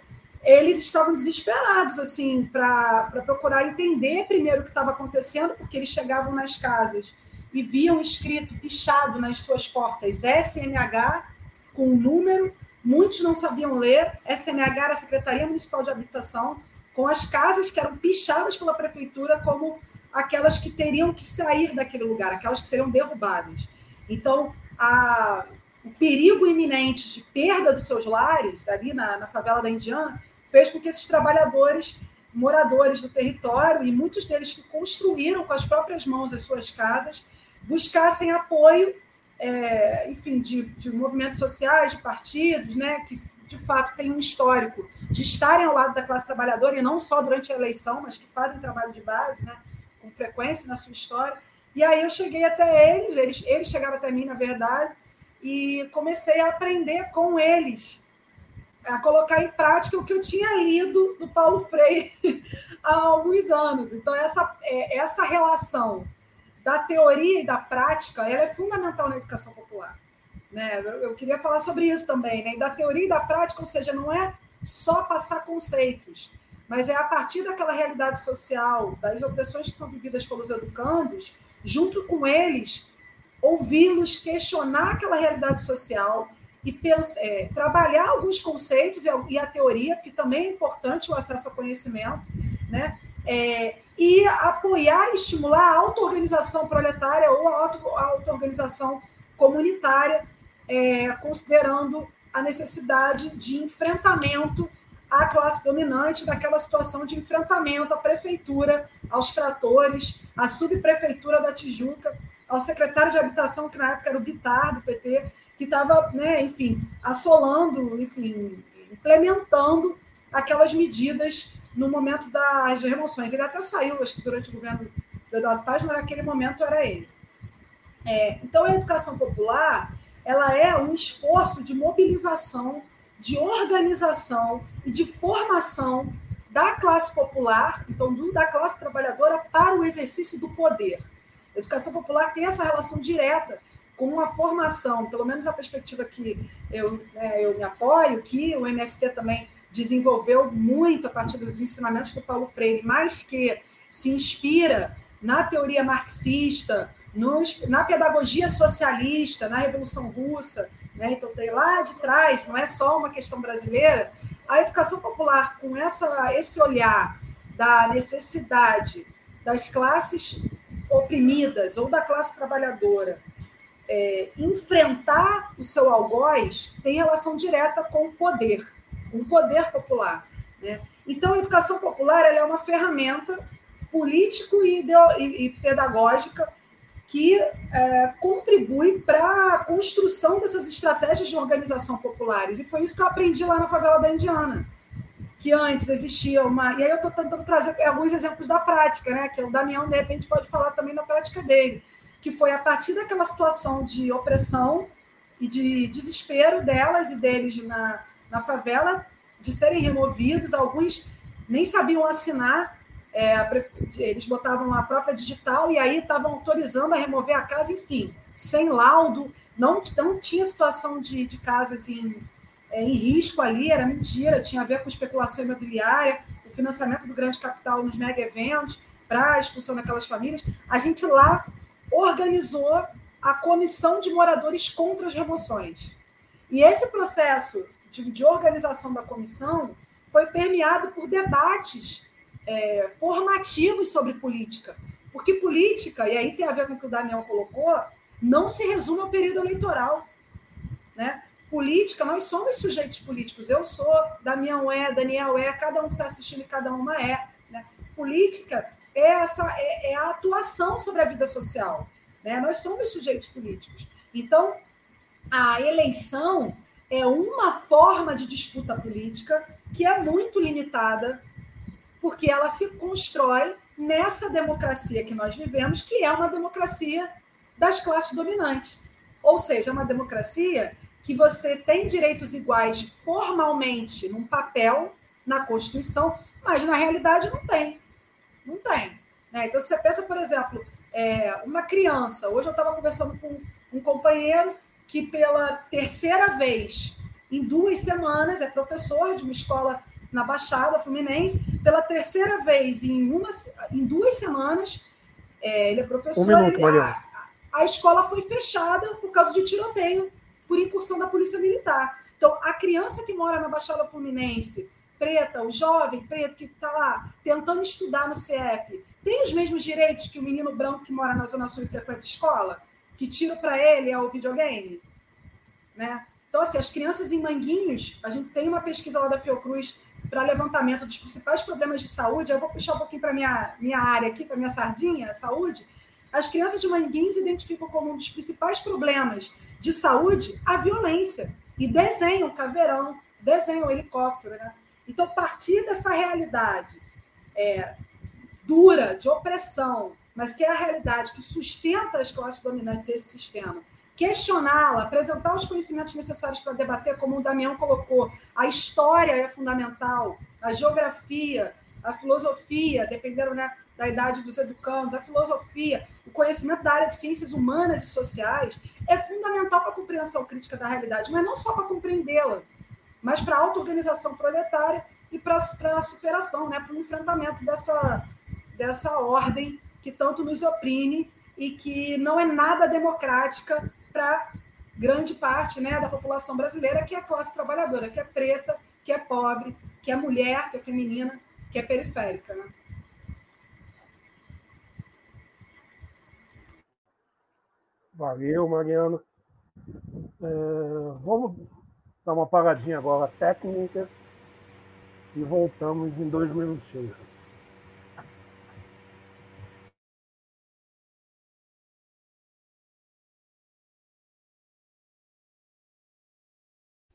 Speaker 5: eles estavam desesperados assim para procurar entender primeiro o que estava acontecendo, porque eles chegavam nas casas e viam escrito, pichado nas suas portas SMH com um número, muitos não sabiam ler, SMH era a Secretaria Municipal de Habitação, com as casas que eram pichadas pela prefeitura como aquelas que teriam que sair daquele lugar, aquelas que seriam derrubadas. Então, a, o perigo iminente de perda dos seus lares, ali na, na favela da Indiana, fez com que esses trabalhadores, moradores do território, e muitos deles que construíram com as próprias mãos as suas casas, buscassem apoio, é, enfim, de, de movimentos sociais, de partidos, né, que de fato têm um histórico de estarem ao lado da classe trabalhadora, e não só durante a eleição, mas que fazem trabalho de base, né, com frequência na sua história. E aí eu cheguei até eles, eles, eles chegaram até mim, na verdade, e comecei a aprender com eles, a colocar em prática o que eu tinha lido do Paulo Freire há alguns anos. Então, essa, é, essa relação da teoria e da prática ela é fundamental na educação popular. Né? Eu, queria falar sobre isso também, né? E da teoria e da prática, ou seja, não é só passar conceitos, mas é a partir daquela realidade social, das opressões que são vividas pelos educandos, junto com eles, ouvi-los questionar aquela realidade social e pensar, é, trabalhar alguns conceitos e a, teoria, que também é importante o acesso ao conhecimento, né? É, e apoiar e estimular a auto-organização proletária ou a auto-organização comunitária, é, considerando a necessidade de enfrentamento à classe dominante, daquela situação de enfrentamento à prefeitura, aos tratores, à subprefeitura da Tijuca, ao secretário de habitação, que na época era o Bitar, do PT, que estava, né, enfim, assolando, enfim, implementando aquelas medidas no momento das remoções. Ele até saiu, acho que durante o governo do Eduardo Paz, mas naquele momento era ele. É, então, a educação popular ela é um esforço de mobilização de organização e de formação da classe popular, então do, da classe trabalhadora, para o exercício do poder. A educação popular tem essa relação direta com uma formação, pelo menos a perspectiva que eu, né, eu me apoio, que o MST também desenvolveu muito a partir dos ensinamentos do Paulo Freire, mas que se inspira na teoria marxista, na pedagogia socialista, na Revolução Russa, né? então tem lá de trás, não é só uma questão brasileira, a educação popular, com essa, esse olhar da necessidade das classes oprimidas ou da classe trabalhadora é, enfrentar o seu algoz tem relação direta com o poder, com o poder popular. Né? Então, a educação popular é uma ferramenta político e, e, e pedagógica que é, contribui para a construção dessas estratégias de organização populares. E foi isso que eu aprendi lá na favela da Indiana. Que antes existia uma. E aí eu estou tentando trazer alguns exemplos da prática, né? Que o Damião, de repente, pode falar também da prática dele. Que foi a partir daquela situação de opressão e de desespero delas e deles na, na favela, de serem removidos, alguns nem sabiam assinar é, eles botavam a própria digital e aí estavam autorizando a remover a casa, enfim, sem laudo, não, não tinha situação de, de casas em, é, em risco ali, era mentira, tinha a ver com especulação imobiliária, o financiamento do grande capital nos mega eventos, para a expulsão daquelas famílias. A gente lá organizou a comissão de moradores contra as remoções. E esse processo de, de organização da comissão foi permeado por debates é, formativos sobre política. Porque política, e aí tem a ver com o que o Damião colocou, não se resume ao período eleitoral. Né? Política, nós somos sujeitos políticos. Eu sou, Damião é, Daniel é, cada um que está assistindo e cada uma é. Né? Política é, essa, é, é, a atuação sobre a vida social. Né? Nós somos sujeitos políticos. Então, a eleição é uma forma de disputa política que é muito limitada porque ela se constrói nessa democracia que nós vivemos, que é uma democracia das classes dominantes. Ou seja, é uma democracia que você tem direitos iguais formalmente num papel, na Constituição, mas na realidade não tem. Não tem. Né? Então, se você pensa, por exemplo, é, uma criança. Hoje eu estava conversando com um companheiro que, pela terceira vez em duas semanas, é professor de uma escola na Baixada Fluminense, pela terceira vez em, uma, em duas semanas. É, ele é professor. Um minuto, ele, a, a escola foi fechada por causa de tiroteio, por incursão da Polícia Militar. Então, a criança que mora na Baixada Fluminense, preta, o jovem preto que está lá tentando estudar no CIEP, tem os mesmos direitos que o menino branco que mora na Zona Sul e frequenta escola? Que tiro para ele é o videogame? Né? Então, assim, as crianças em Manguinhos, a gente tem uma pesquisa lá da Fiocruz para levantamento dos principais problemas de saúde, eu vou puxar um pouquinho para minha, minha área aqui, para minha sardinha, saúde. As crianças de Manguins identificam como um dos principais problemas de saúde a violência. E desenham caveirão, desenham helicóptero. Né? Então, partir dessa realidade é, dura, de opressão, mas que é a realidade que sustenta as classes dominantes esse sistema, questioná-la, apresentar os conhecimentos necessários para debater, como o Damião colocou. A história é fundamental, a geografia, a filosofia, dependendo né, da idade dos educandos, a filosofia, o conhecimento da área de ciências humanas e sociais é fundamental para a compreensão crítica da realidade, mas não só para compreendê-la, mas para a auto-organização proletária e para a superação, né, para o enfrentamento dessa, dessa ordem que tanto nos oprime e que não é nada democrática para grande parte né, da população brasileira, que é a classe trabalhadora, que é preta, que é pobre, que é mulher, que é feminina, que é periférica. Né?
Speaker 3: Valeu, Mariano. É, vamos dar uma paradinha agora técnica e voltamos em dois minutinhos.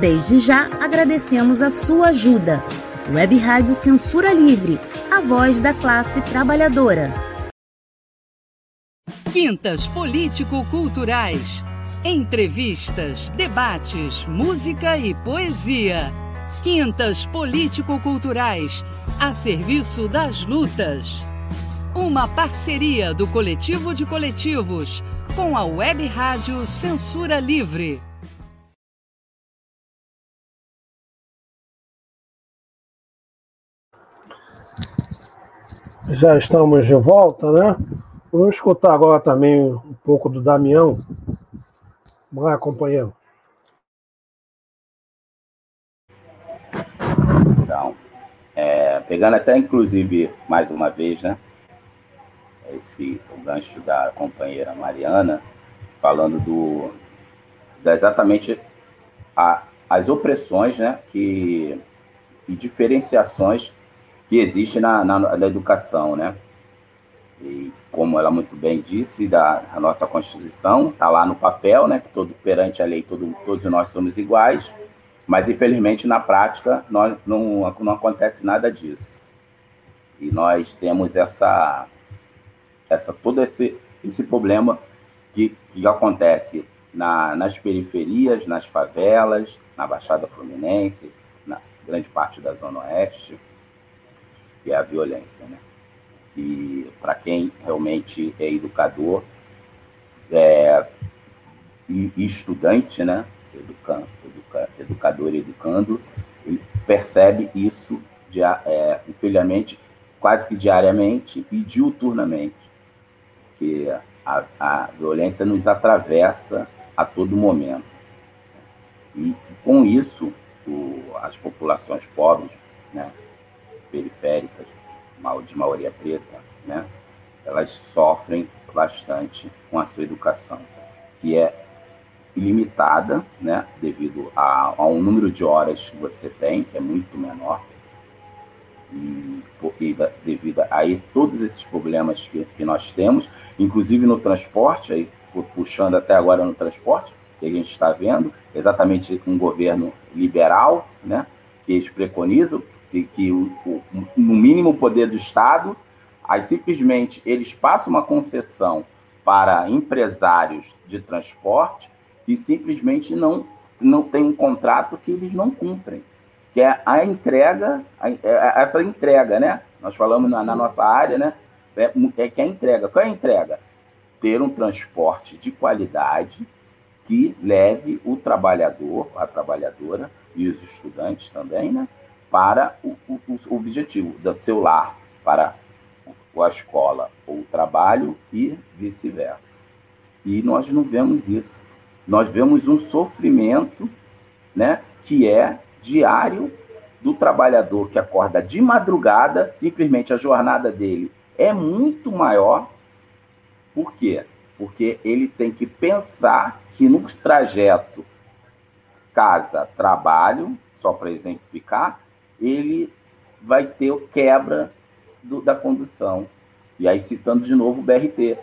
Speaker 6: Desde já agradecemos a sua ajuda. Web Rádio Censura Livre, a voz da classe trabalhadora.
Speaker 2: Quintas Político-Culturais. Entrevistas, debates, música e poesia. Quintas Político-Culturais, a serviço das lutas. Uma parceria do Coletivo de Coletivos com a Web Rádio Censura Livre.
Speaker 3: Já estamos de volta, né? Vamos escutar agora também um pouco do Damião. Vamos lá, companheiro.
Speaker 4: Então, é, pegando até inclusive mais uma vez, né? Esse o gancho da companheira Mariana, falando do da exatamente a, as opressões, né? Que e diferenciações que existe na, na, na educação, né? E como ela muito bem disse, da a nossa Constituição está lá no papel, né? Que todo perante a lei todo, todos nós somos iguais, mas infelizmente na prática nós, não, não acontece nada disso. E nós temos essa, essa todo esse, esse problema que, que acontece na, nas periferias, nas favelas, na Baixada Fluminense, na grande parte da Zona Oeste que é a violência, né? Que para quem realmente é educador é, e, estudante, né? Educando, educa, educador e educando, ele percebe isso, é, infelizmente, quase que diariamente e diuturnamente, que a, a violência nos atravessa a todo momento. E com isso, o, as populações pobres, né, periféricas, de maioria preta, né, elas sofrem bastante com a sua educação, que é ilimitada, né, devido a, a um número de horas que você tem, que é muito menor, e, e devido a esse, todos esses problemas que, que nós temos, inclusive no transporte, aí, puxando até agora no transporte, que a gente está vendo, exatamente um governo liberal, né, que eles preconizam, que, que o, o, no mínimo poder do Estado, aí simplesmente eles passam uma concessão para empresários de transporte que simplesmente não, não tem um contrato que eles não cumprem, que é a entrega, a, é, é, essa entrega, né? Nós falamos na, na nossa área, né? É, é que é a entrega. Qual é a entrega? Ter um transporte de qualidade que leve o trabalhador, a trabalhadora e os estudantes também, né? Para o, o, o objetivo do seu lar, para a escola ou o trabalho e vice-versa. E nós não vemos isso. Nós vemos um sofrimento né, que é diário do trabalhador que acorda de madrugada, simplesmente a jornada dele é muito maior. Por quê? Porque ele tem que pensar que no trajeto casa-trabalho, só para exemplificar, ele vai ter quebra do, da condução. E aí, citando de novo o BRT.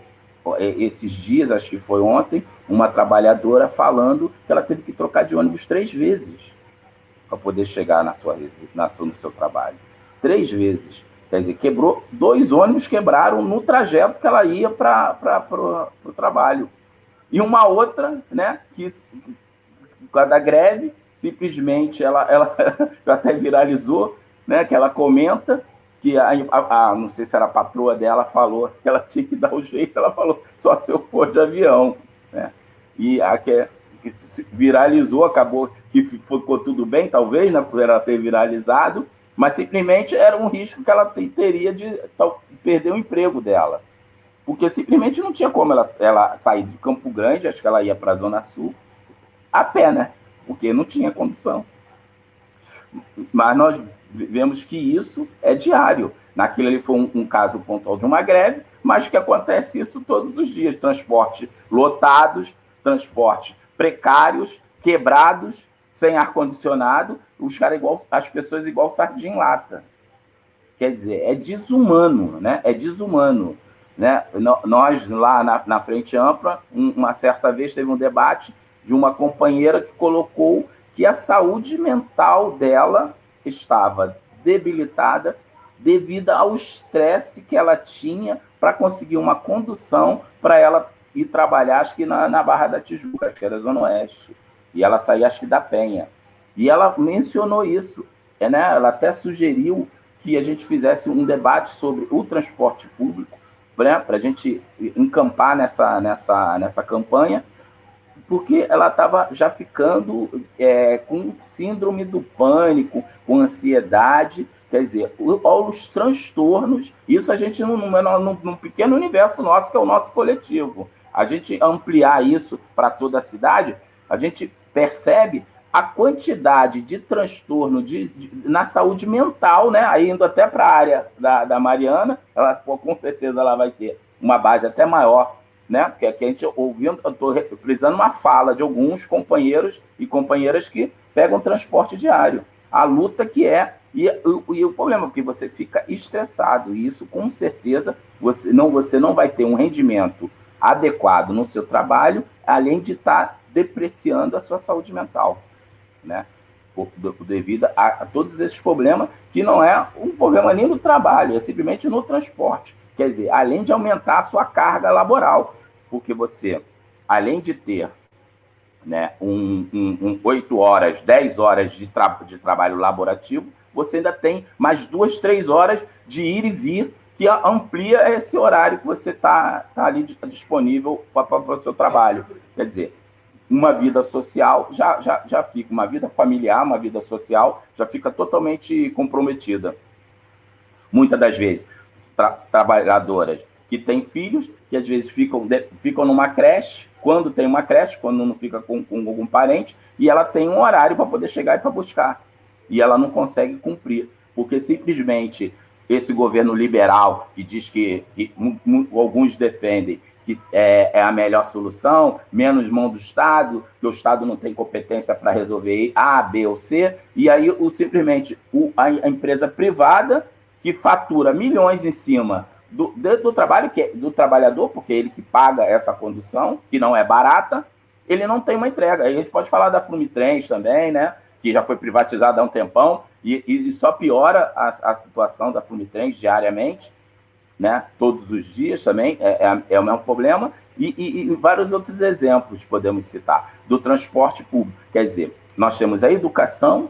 Speaker 4: É, esses dias, acho que foi ontem, uma trabalhadora falando que ela teve que trocar de ônibus três vezes para poder chegar na sua, na sua, no seu trabalho. Três vezes. Quer dizer, quebrou, dois ônibus quebraram no trajeto que ela ia para o trabalho. E uma outra, né, que, da greve, simplesmente ela, ela até viralizou, né, que ela comenta que a, a, a, não sei se era a patroa dela, falou que ela tinha que dar o jeito, ela falou, só se eu for de avião. Né? E a que viralizou, acabou que ficou tudo bem, talvez, né, por ela ter viralizado, mas simplesmente era um risco que ela teria de perder o emprego dela. Porque simplesmente não tinha como ela, ela sair de Campo Grande, acho que ela ia para a Zona Sul, a pé, né? Porque não tinha condição. Mas nós vemos que isso é diário. Naquilo ali foi um, um, caso pontual de uma greve, mas que acontece isso todos os dias. Transportes lotados, transportes precários, quebrados, sem ar-condicionado, os caras igual, as pessoas igual sardinha em lata. Quer dizer, é desumano, né? É desumano. Né? Nós, lá na, na Frente Ampla, uma certa vez teve um debate de uma companheira que colocou que a saúde mental dela estava debilitada devido ao estresse que ela tinha para conseguir uma condução para ela ir trabalhar, acho que na, na Barra da Tijuca, que era Zona Oeste. E ela saía, acho que da Penha. E ela mencionou isso. É, né? Ela até sugeriu que a gente fizesse um debate sobre o transporte público, né? para a gente encampar nessa, nessa, nessa campanha, porque ela estava já ficando é, com síndrome do pânico, com ansiedade, quer dizer, os transtornos, isso a gente num, num, num pequeno universo nosso, que é o nosso coletivo. A gente ampliar isso para toda a cidade, a gente percebe a quantidade de transtorno de, de, na saúde mental, né? Aí indo até para a área da, da Mariana, ela com certeza ela vai ter uma base até maior né? Porque aqui a gente ouvindo, eu estou reprisando uma fala de alguns companheiros e companheiras que pegam transporte diário. A luta que é e, e, e o problema é que você fica estressado e isso com certeza você não você não vai ter um rendimento adequado no seu trabalho, além de estar tá depreciando a sua saúde mental, né? Devido a, a todos esses problemas que não é um problema nem no trabalho, é simplesmente no transporte. Quer dizer, além de aumentar a sua carga laboral, porque você, além de ter né, um, um, um 8 horas, 10 horas de, tra de trabalho laborativo, você ainda tem mais duas, três horas de ir e vir, que amplia esse horário que você está tá ali disponível para o seu trabalho. Quer dizer, uma vida social já, já, já fica, uma vida familiar, uma vida social já fica totalmente comprometida. Muitas das vezes, tra trabalhadoras que têm filhos, que às vezes ficam, de, ficam numa creche, quando tem uma creche, quando não fica com, com algum parente, e ela tem um horário para poder chegar e para buscar. E ela não consegue cumprir, porque simplesmente esse governo liberal, que diz que, que alguns defendem que é, é, a melhor solução, menos mão do Estado, que o Estado não tem competência para resolver A, B ou C, e aí o, simplesmente o, a, a empresa privada que fatura milhões em cima do, do trabalho que é, do trabalhador, porque é ele que paga essa condução, que não é barata, ele não tem uma entrega. A gente pode falar da Flumitrens também, né? Que já foi privatizada há um tempão e, e só piora a, a situação da Flumitrens diariamente, né? Todos os dias também é, é, é o mesmo problema. E, e, e, vários outros exemplos podemos citar do transporte público. Quer dizer, nós temos a educação,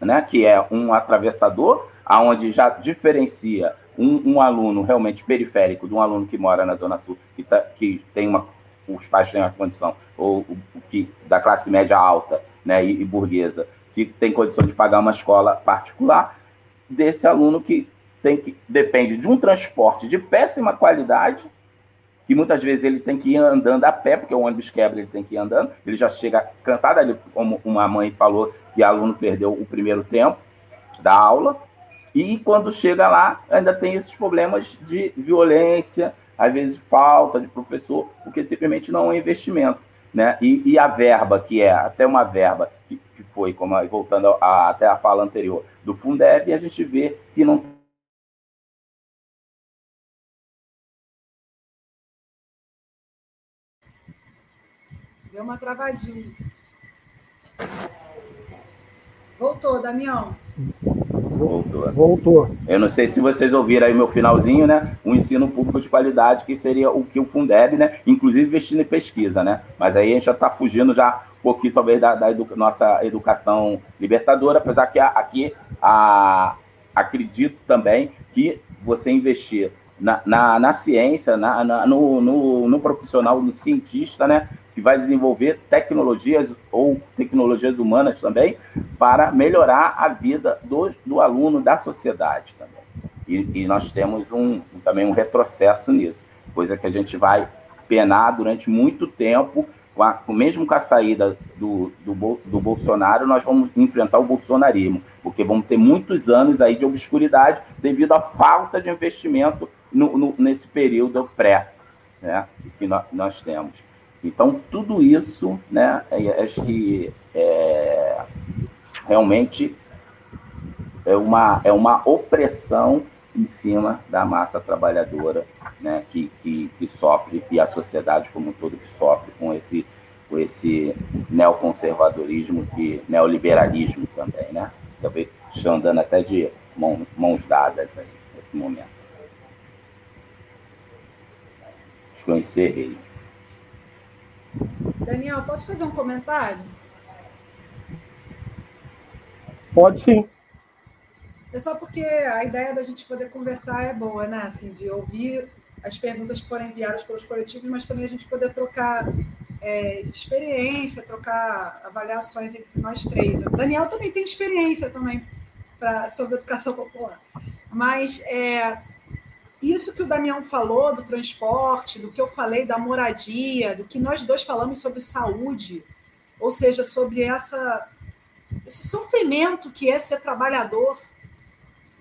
Speaker 4: né? Que é um atravessador, aonde já diferencia um, um, aluno realmente periférico de um aluno que mora na Zona Sul, que, tá, que tem uma, os pais têm uma condição, ou que da classe média alta né, e, e burguesa, que tem condição de pagar uma escola particular, desse aluno que tem que depende de um transporte de péssima qualidade, que muitas vezes ele tem que ir andando a pé, porque o ônibus quebra, ele tem que ir andando, ele já chega cansado, ali, como uma mãe falou que o aluno perdeu o primeiro tempo da aula, e quando chega lá, ainda tem esses problemas de violência, às vezes falta de professor, porque simplesmente não é um investimento. Né? E, e a verba, que é até uma verba que, que foi, como voltando a, até a fala anterior, do Fundeb, a gente vê que não
Speaker 5: Deu uma travadinha. Voltou, Damião.
Speaker 4: Voltou. Voltou. Eu não sei se vocês ouviram aí meu finalzinho, né? Um ensino público de qualidade, que seria o que o Fundeb, né? Inclusive investindo em pesquisa, né? Mas aí a gente já está fugindo já um pouquinho, talvez, da, da educa nossa educação libertadora, apesar que aqui a, acredito também que você investir na, na, na ciência, na, na, no, no, no, profissional, no cientista, né, que vai desenvolver tecnologias ou tecnologias humanas também para melhorar a vida do, do aluno, da sociedade também. E, e nós temos um, também um retrocesso nisso, coisa que a gente vai penar durante muito tempo com a, mesmo com a saída do, do, do, Bolsonaro, nós vamos enfrentar o bolsonarismo, porque vamos ter muitos anos aí de obscuridade devido à falta de investimento no, no, nesse período pré né, que nós, nós temos. Então, tudo isso, né, é, acho que é, realmente é uma, é uma opressão em cima da massa trabalhadora né, que, que, que sofre, e a sociedade como um todo que sofre com esse, com esse neoconservadorismo e neoliberalismo também, né? Talvez andando até de mão, mãos dadas aí, nesse momento. Acho que eu encerrei.
Speaker 5: Daniel, posso fazer um comentário?
Speaker 3: Pode sim.
Speaker 5: É só porque a ideia da gente poder conversar é boa, né? Assim, de ouvir as perguntas que foram enviadas pelos coletivos, mas também a gente poder trocar é, experiência, trocar avaliações entre nós três. O Daniel também tem experiência também pra, sobre educação popular. Mas é, isso que o Damião falou do transporte, do que eu falei da moradia, do que nós dois falamos sobre saúde, ou seja, sobre essa, esse sofrimento que é ser trabalhador,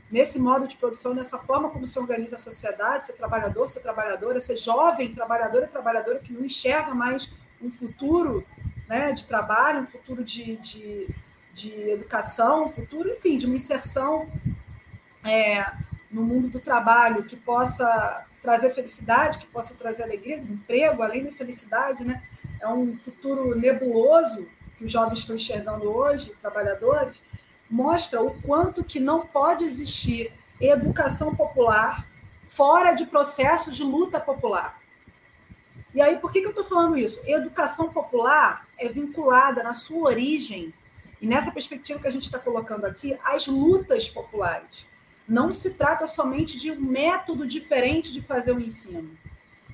Speaker 5: nesse modo de produção, nessa forma como se organiza a sociedade, ser trabalhador, ser trabalhadora, ser jovem, trabalhador e trabalhadora que não enxerga mais um futuro né, de trabalho, um futuro de, de, de educação, um futuro, enfim, de uma inserção é, no mundo do trabalho que possa trazer felicidade, que possa trazer alegria, emprego, além da felicidade, né? É um futuro nebuloso que os jovens estão enxergando hoje, trabalhadores, mostra o quanto que não pode existir educação popular fora de processos de luta popular. E aí, por que, que eu estou falando isso? Educação popular é vinculada na sua origem, e nessa perspectiva que a gente está colocando aqui, às lutas populares. Não se trata somente de um método diferente de fazer o ensino.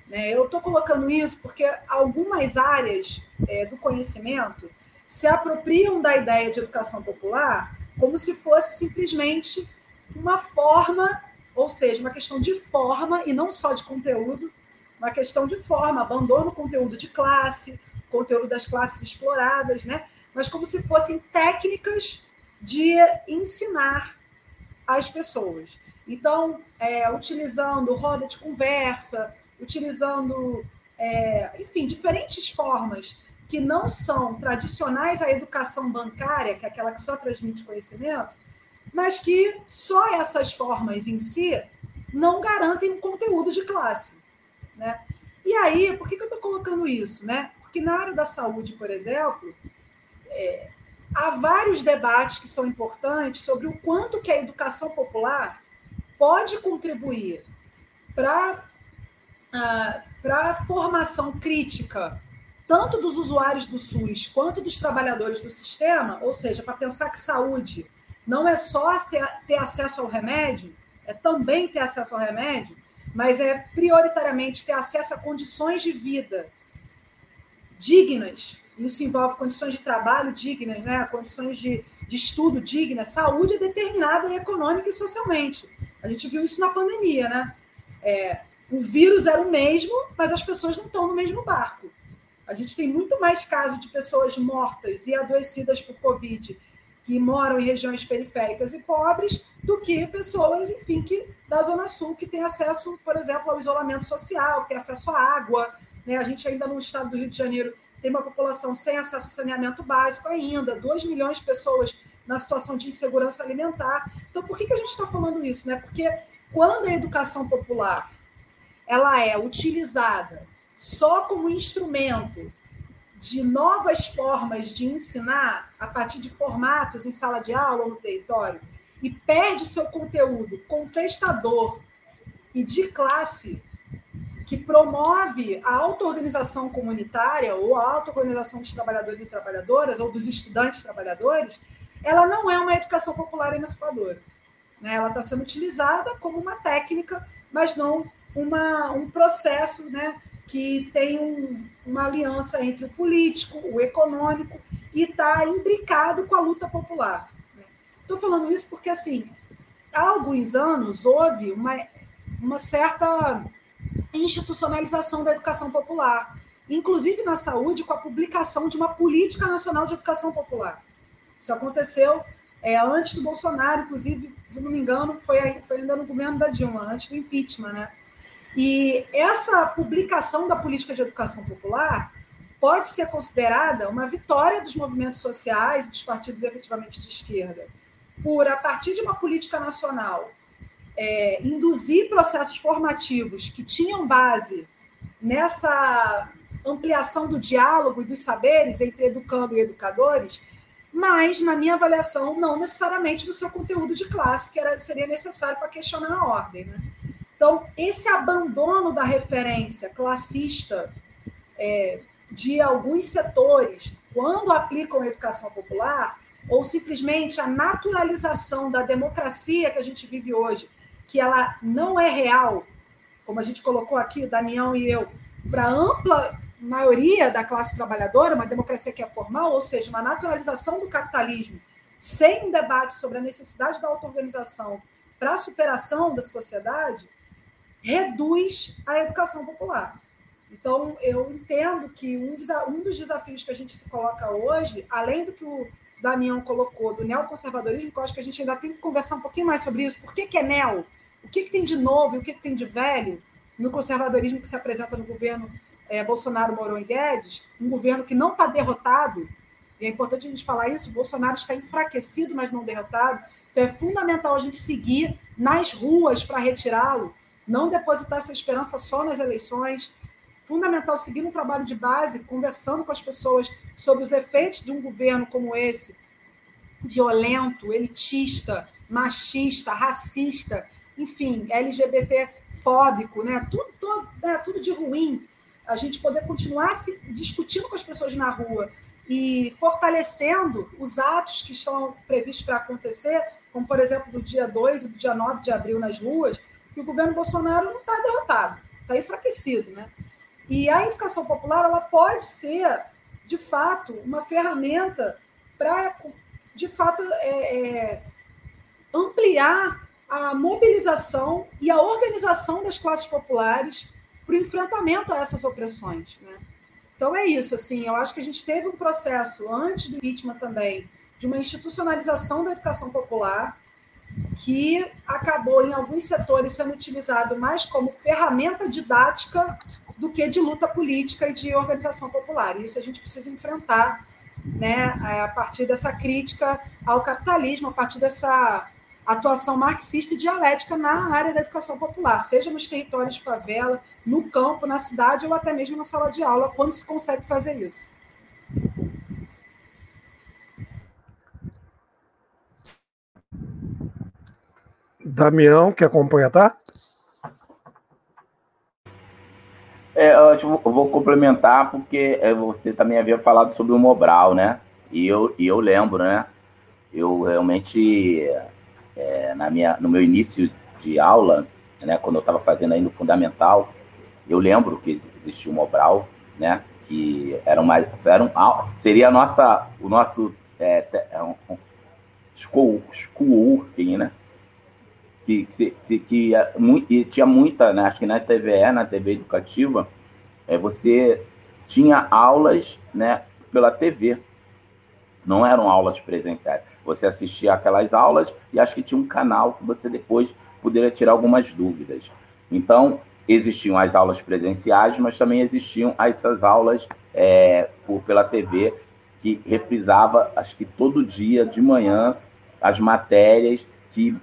Speaker 5: Né? Eu estou colocando isso porque algumas áreas é, do conhecimento se apropriam da ideia de educação popular como se fosse simplesmente uma forma, ou seja, uma questão de forma e não só de conteúdo, uma questão de forma, abandono o conteúdo de classe, conteúdo das classes exploradas, né? mas como se fossem técnicas de ensinar as pessoas. Então, é, utilizando roda de conversa, utilizando, é, enfim, diferentes formas que não são tradicionais à educação bancária, que é aquela que só transmite conhecimento, mas que só essas formas em si não garantem um conteúdo de classe. Né? E aí, por que, eu estou colocando isso? Né? Porque na área da saúde, por exemplo, é, há vários debates que são importantes sobre o quanto que a educação popular pode contribuir para ah, a formação crítica tanto dos usuários do SUS quanto dos trabalhadores do sistema, ou seja, para pensar que saúde não é só ter acesso ao remédio, é também ter acesso ao remédio, mas é prioritariamente ter acesso a condições de vida dignas. Isso envolve condições de trabalho dignas, né? condições de, de estudo dignas. Saúde é determinada econômica e socialmente. A gente viu isso na pandemia, né? É, o vírus era o mesmo, mas as pessoas não estão no mesmo barco. A gente tem muito mais casos de pessoas mortas e adoecidas por Covid que moram em regiões periféricas e pobres do que pessoas, enfim, que da Zona Sul que têm acesso, por exemplo, ao isolamento social, que têm acesso à água. Né? A gente ainda no estado do Rio de Janeiro tem uma população sem acesso ao saneamento básico ainda, 2 milhões de pessoas na situação de insegurança alimentar. Então, por que, que a gente está falando isso? Né? Porque quando a educação popular ela é utilizada só como instrumento de novas formas de ensinar a partir de formatos em sala de aula ou no território e perde seu conteúdo contestador e de classe que promove a auto-organização comunitária ou a auto-organização dos trabalhadores e trabalhadoras ou dos estudantes trabalhadores, ela não é uma educação popular emancipadora. Né? Ela está sendo utilizada como uma técnica, mas não uma, um processo né, que tem um, uma aliança entre o político, o econômico, e está imbricado com a luta popular. Estou né? falando isso porque, assim, há alguns anos houve uma, uma certa institucionalização da educação popular, inclusive na saúde, com a publicação de uma política nacional de educação popular. Isso aconteceu é, antes do Bolsonaro, inclusive, se não me engano, foi, foi ainda no governo da Dilma, antes do impeachment, né? E essa publicação da política de educação popular pode ser considerada uma vitória dos movimentos sociais dos partidos efetivamente de esquerda, por, a partir de uma política nacional, é, induzir processos formativos que tinham base nessa ampliação do diálogo e dos saberes entre educando e educadores, mas, na minha avaliação, não necessariamente do seu conteúdo de classe, que era, seria necessário para questionar a ordem. Né? Então, esse abandono da referência classista é, de alguns setores, quando aplicam a educação popular, ou simplesmente a naturalização da democracia que a gente vive hoje, que ela não é real, como a gente colocou aqui, Damião e eu, para ampla maioria da classe trabalhadora, uma democracia que é formal, ou seja, uma naturalização do capitalismo, sem um debate sobre a necessidade da auto-organização para a superação da sociedade, reduz a educação popular. Então, eu entendo que um, um dos desafios que a gente se coloca hoje, além do que o Damião colocou, do neoconservadorismo, que eu acho que a gente ainda tem que conversar um pouquinho mais sobre isso. Por que, que é neo? O que, que tem de novo e o que, que tem de velho no conservadorismo que se apresenta no governo é, Bolsonaro, Mourão e Guedes, um governo que não está derrotado, e é importante a gente falar isso, Bolsonaro está enfraquecido, mas não derrotado, então é fundamental a gente seguir nas ruas para retirá-lo, não depositar essa esperança só nas eleições, fundamental seguir no trabalho de base, conversando com as pessoas sobre os efeitos de um governo como esse, violento, elitista, machista, racista, enfim, LGBT fóbico, né? Tudo, tudo, né? tudo de ruim a gente poder continuar se discutindo com as pessoas na rua e fortalecendo os atos que estão previstos para acontecer, como, por exemplo, do dia 2 e do dia 9 de abril nas ruas, que o governo Bolsonaro não está derrotado, está enfraquecido. Né? E a educação popular ela pode ser, de fato, uma ferramenta para, de fato, é, é, ampliar a mobilização e a organização das classes populares para o enfrentamento a essas opressões. Né? Então é isso, assim, eu acho que a gente teve um processo antes do impeachment também de uma institucionalização da educação popular que acabou em alguns setores sendo utilizado mais como ferramenta didática do que de luta política e de organização popular. Isso a gente precisa enfrentar, né, a partir dessa crítica ao capitalismo, a partir dessa atuação marxista e dialética na área da educação popular, seja nos territórios de favela, no campo, na cidade ou até mesmo na sala de aula, quando se consegue fazer isso.
Speaker 3: Damião, quer completar?
Speaker 4: É, eu vou complementar porque é, você também havia falado sobre o Mobral, né? E eu, e eu lembro, né? Eu realmente é, na minha, no meu início de aula, né, quando eu estava fazendo ainda o fundamental, eu lembro que existia o Mobral, né, que era uma, era um, seria a nossa, o nosso é, é um, school, school working, né, que, que, que e tinha muita, né, acho que na TVE, na TV educativa, é, você tinha aulas né, pela TV, não eram aulas presenciais. Você assistia aquelas aulas e acho que tinha um canal que você depois poderia tirar algumas dúvidas. Então, existiam as aulas presenciais, mas também existiam essas aulas é, por, pela TV, que reprisava, acho que todo dia de manhã, as matérias que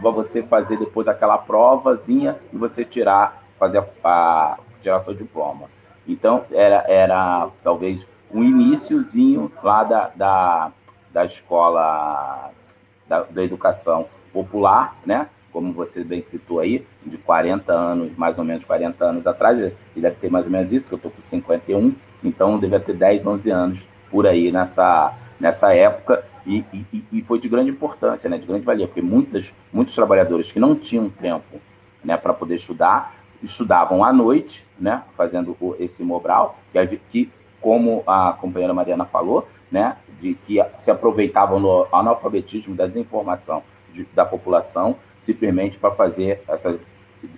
Speaker 4: você fazer depois aquela provazinha e você tirar, fazer a, a tirar seu diploma. Então, era, era talvez um iníciozinho lá da, da, da escola da, da educação popular, né? Como você bem citou aí, de 40 anos, mais ou menos 40 anos atrás, e deve ter mais ou menos isso, que eu estou com 51, então deve ter 10, 11 anos por aí nessa, nessa época. E, e, e, foi de grande importância, né, de grande valia, porque muitas, muitos trabalhadores que não tinham tempo né, para poder estudar, estudavam à noite, né, fazendo esse Mobral, que, que, como a companheira Mariana falou, né, de que se aproveitavam do analfabetismo, da desinformação de, da população, simplesmente para fazer essas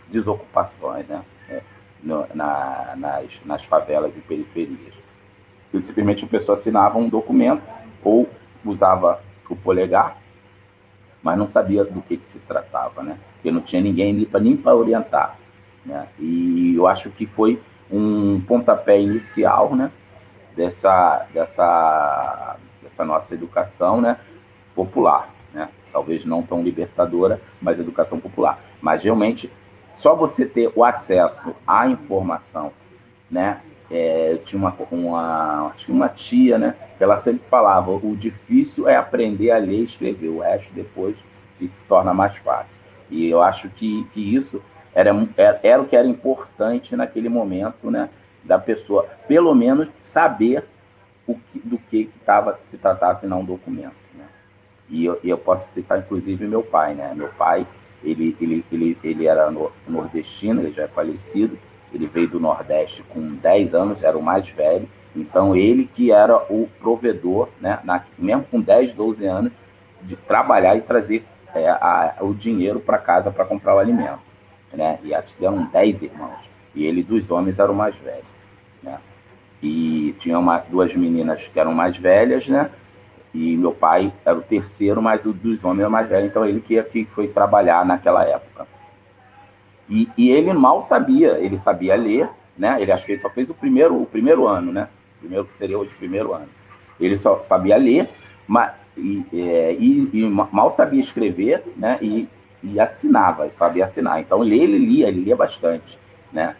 Speaker 4: desocupações né, é, no, na, nas, nas favelas e periferias. E simplesmente a pessoa assinava um documento ou usava o polegar, mas não sabia do que, que se tratava, né? Porque não tinha ninguém ali nem para orientar, né? E eu acho que foi um pontapé inicial, né? Dessa, dessa, dessa nossa educação, né? Popular, né? Talvez não tão libertadora, mas educação popular. Mas realmente, só você ter o acesso à informação, né? É, eu tinha uma, uma, tinha uma tia, né? Que ela sempre falava: o difícil é aprender a ler e escrever, o resto depois se torna mais fácil. E eu acho que, que isso era, era, era o que era importante naquele momento, né? Da pessoa, pelo menos, saber o que, do que estava se tratasse não um documento. Né? E eu, eu posso citar, inclusive, meu pai, né? Meu pai, ele, ele, ele, ele era nordestino, ele já é falecido, ele veio do Nordeste com 10 anos, era o mais velho. Então, ele que era o provedor, né, na, mesmo com 10, 12 anos, de trabalhar e trazer é, a, o dinheiro para casa para comprar o alimento. Né? E acho que eram 10 irmãos. E ele, dos homens, era o mais velho. Né? E tinha uma, duas meninas que eram mais velhas, né? E meu pai era o terceiro, mas o dos homens era o mais velho. Então, ele que, que foi trabalhar naquela época. E, e, ele mal sabia, ele sabia ler, né? Ele acho que ele só fez o primeiro, o primeiro ano, né? Primeiro que seria o primeiro ano. Ele só sabia ler, mas e, é, e, e mal sabia escrever, né? E, e assinava, sabia assinar. Então ele, ele lia, ele lia bastante, né?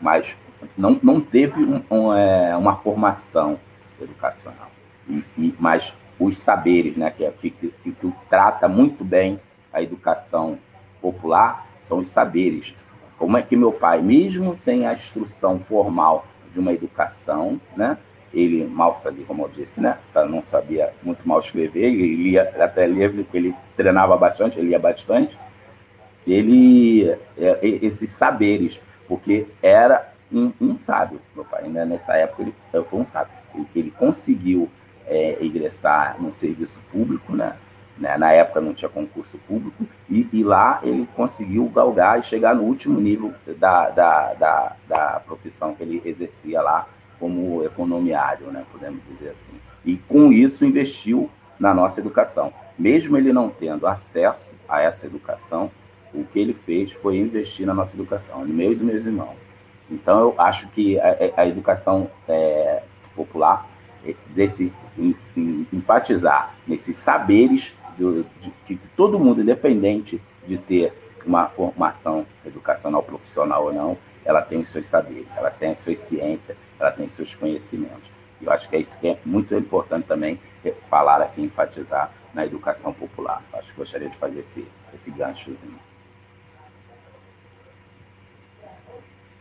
Speaker 4: Mas não, não teve um, um, é, uma formação educacional. E, e, mas os saberes, né? Que, que, que, que trata muito bem a educação popular são os saberes. Como é que meu pai, mesmo sem a instrução formal de uma educação, né? Ele mal sabia, como eu disse, né? Não sabia muito mal escrever, ele lia até lia, porque ele treinava bastante, ele lia bastante. Ele, é, esses saberes, porque era um, um sábio, meu pai, né? nessa época ele foi um sábio. Ele, ele conseguiu é, ingressar no serviço público, né? Né? Na época não tinha concurso público, e, e, lá ele conseguiu galgar e chegar no último nível da, da, da, da profissão que ele exercia lá como economiário, né? podemos dizer assim. E com isso investiu na nossa educação. Mesmo ele não tendo acesso a essa educação, o que ele fez foi investir na nossa educação, no meio dos meus irmãos. Então, eu acho que a, a educação é, popular, é, desse enfatizar nesses saberes de, de, que todo mundo, independente de ter uma formação educacional profissional ou não, ela tem os seus saberes, ela tem as suas ciências, ela tem os seus conhecimentos. Eu acho que é isso que é muito importante também falar aqui, enfatizar na educação popular. Eu acho que gostaria de fazer esse, esse ganchozinho.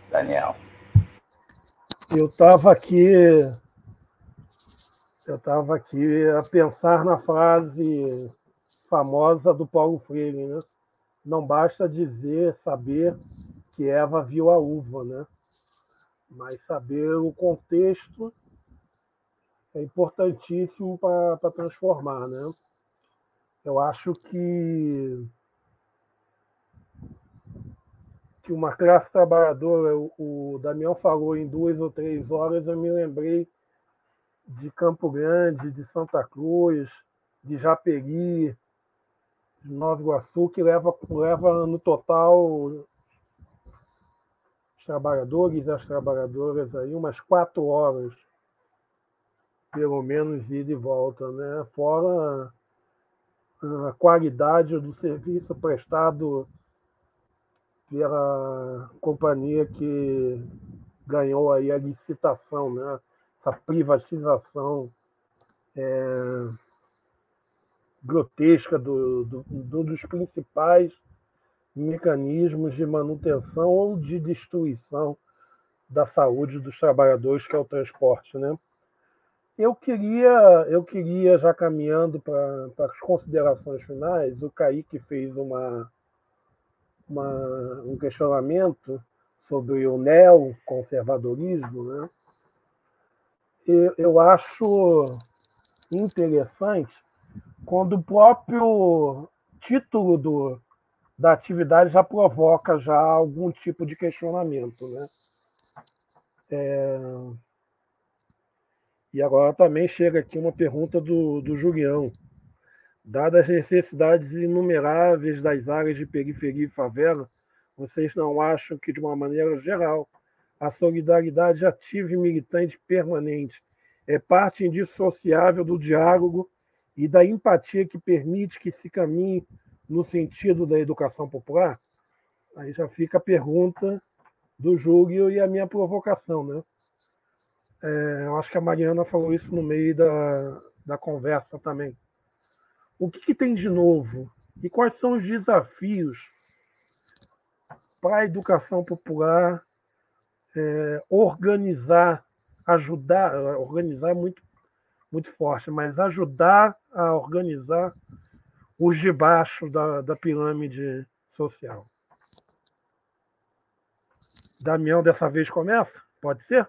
Speaker 4: Daniel.
Speaker 3: Eu estava aqui eu estava aqui a pensar na frase famosa do Paulo Freire, né? Não basta dizer, saber que Eva viu a uva, né? Mas saber o contexto é importantíssimo para transformar, né? Eu acho que que uma classe trabalhadora, o Damião falou em duas ou três horas, eu me lembrei de Campo Grande, de Santa Cruz, de Japeri, Nova Iguaçu, que leva, leva no total os trabalhadores e as trabalhadoras aí umas quatro horas, pelo menos, ida e volta, né? Fora a qualidade do serviço prestado pela companhia que ganhou aí a licitação, né? Essa privatização é, grotesca do, do, do, dos principais mecanismos de manutenção ou de destruição da saúde dos trabalhadores, que é o transporte. Né? Eu queria, eu queria já caminhando para as considerações finais, o Kaique fez uma, uma, um questionamento sobre o neoconservadorismo, né? Eu, eu acho interessante quando o próprio título do, da atividade já provoca já algum tipo de questionamento, né? É... E agora também chega aqui uma pergunta do, do Julião. Dadas as necessidades inumeráveis das áreas de periferia e favela, vocês não acham que, de uma maneira geral, a solidariedade ativa e militante permanente é parte indissociável do diálogo e da empatia que permite que se caminhe no sentido da educação popular? Aí já fica a pergunta do Júlio e a minha provocação, né? É, eu acho que a Mariana falou isso no meio da, da conversa também. O que, que tem de novo? E quais são os desafios para a educação popular é, organizar, ajudar, organizar é muito, muito forte, mas ajudar a organizar os de baixo da, da pirâmide social. Damião dessa vez começa? Pode ser?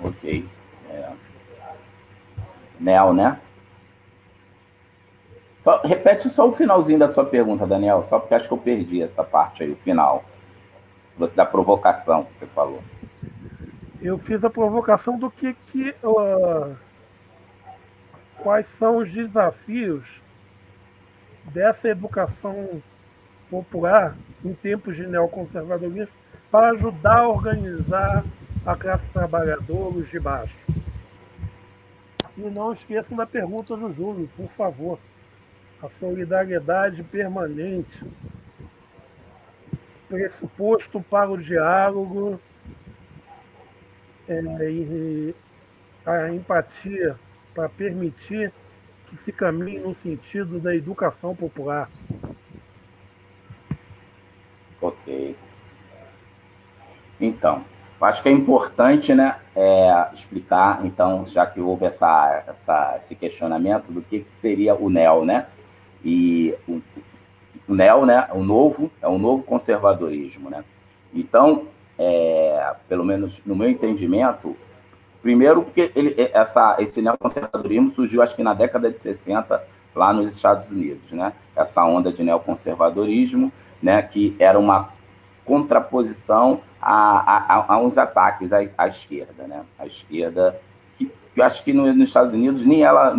Speaker 4: Ok. É. Né? Só, repete só o finalzinho da sua pergunta, Daniel, só porque acho que eu perdi essa parte aí, o final. Da provocação que você falou.
Speaker 3: Eu fiz a provocação do que, que uh, quais são os desafios dessa educação popular em tempos de neoconservadorismo para ajudar a organizar a classe trabalhadora, os de baixo. E não esqueçam da pergunta do Júlio, por favor. A solidariedade permanente, pressuposto para o diálogo é, a empatia para permitir que se caminhe no sentido da educação popular.
Speaker 4: Ok. Então, Acho que é importante né, é, explicar, então, já que houve essa, essa, esse questionamento do que, que seria o NEL, né? E o, o NEL, né, o novo, é um novo conservadorismo, né? Então, é, pelo menos no meu entendimento, primeiro porque ele, essa, esse neoconservadorismo surgiu, acho que na década de 60, lá nos Estados Unidos, né? Essa onda de neoconservadorismo, né, que era uma contraposição a, a, a uns ataques à, à, esquerda, né? A esquerda, que, eu acho que no, nos Estados Unidos nem ela,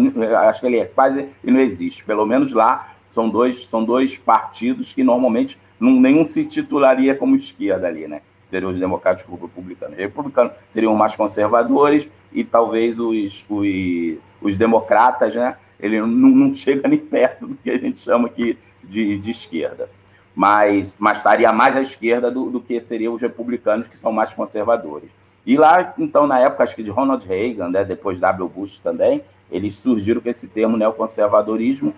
Speaker 4: acho que ele é quase e não existe. Pelo menos lá são dois, são dois partidos que normalmente não, nenhum se titularia como esquerda ali, né? Seriam os democráticos republicanos. Os republicanos seriam mais conservadores e talvez os, os, os democratas, né? Ele não, não chega nem perto do que a gente chama aqui de, de esquerda mas, mas estaria mais à esquerda do, do que seriam os republicanos, que são mais conservadores. E lá, então, na época, acho que de Ronald Reagan, né, depois W. Bush também, eles surgiram com esse termo neoconservadorismo,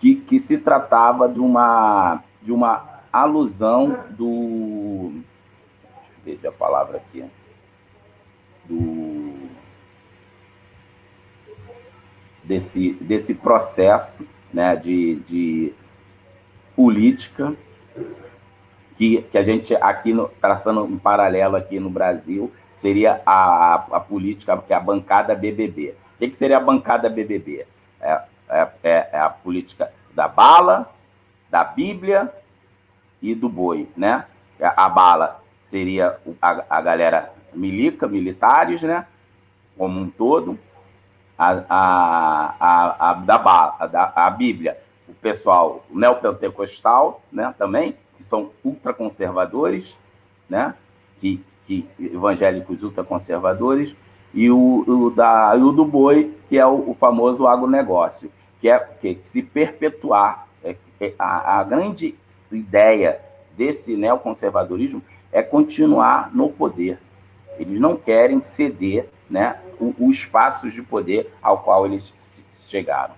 Speaker 4: que, que se tratava de uma, de uma alusão do. Veja a palavra aqui. Do. Desse, desse processo né, de, de política que, que a gente aqui, no, traçando um paralelo aqui no Brasil, seria a, a, política, que é a bancada BBB. O que, que seria a bancada BBB? É, é, é, é a política da bala, da Bíblia e do boi, né? A bala seria a, a galera milica, militares, né? Como um todo. A, a, a, a da bala, a, a Bíblia, o pessoal neopentecostal, né? Também que são ultraconservadores, né? que, que, evangélicos ultraconservadores, e o, o, da, e o do boi, que é o, o famoso agronegócio, que é que, que se perpetuar. É, é, a, a grande ideia desse neoconservadorismo é continuar no poder. Eles não querem ceder né, os espaços de poder ao qual eles chegaram.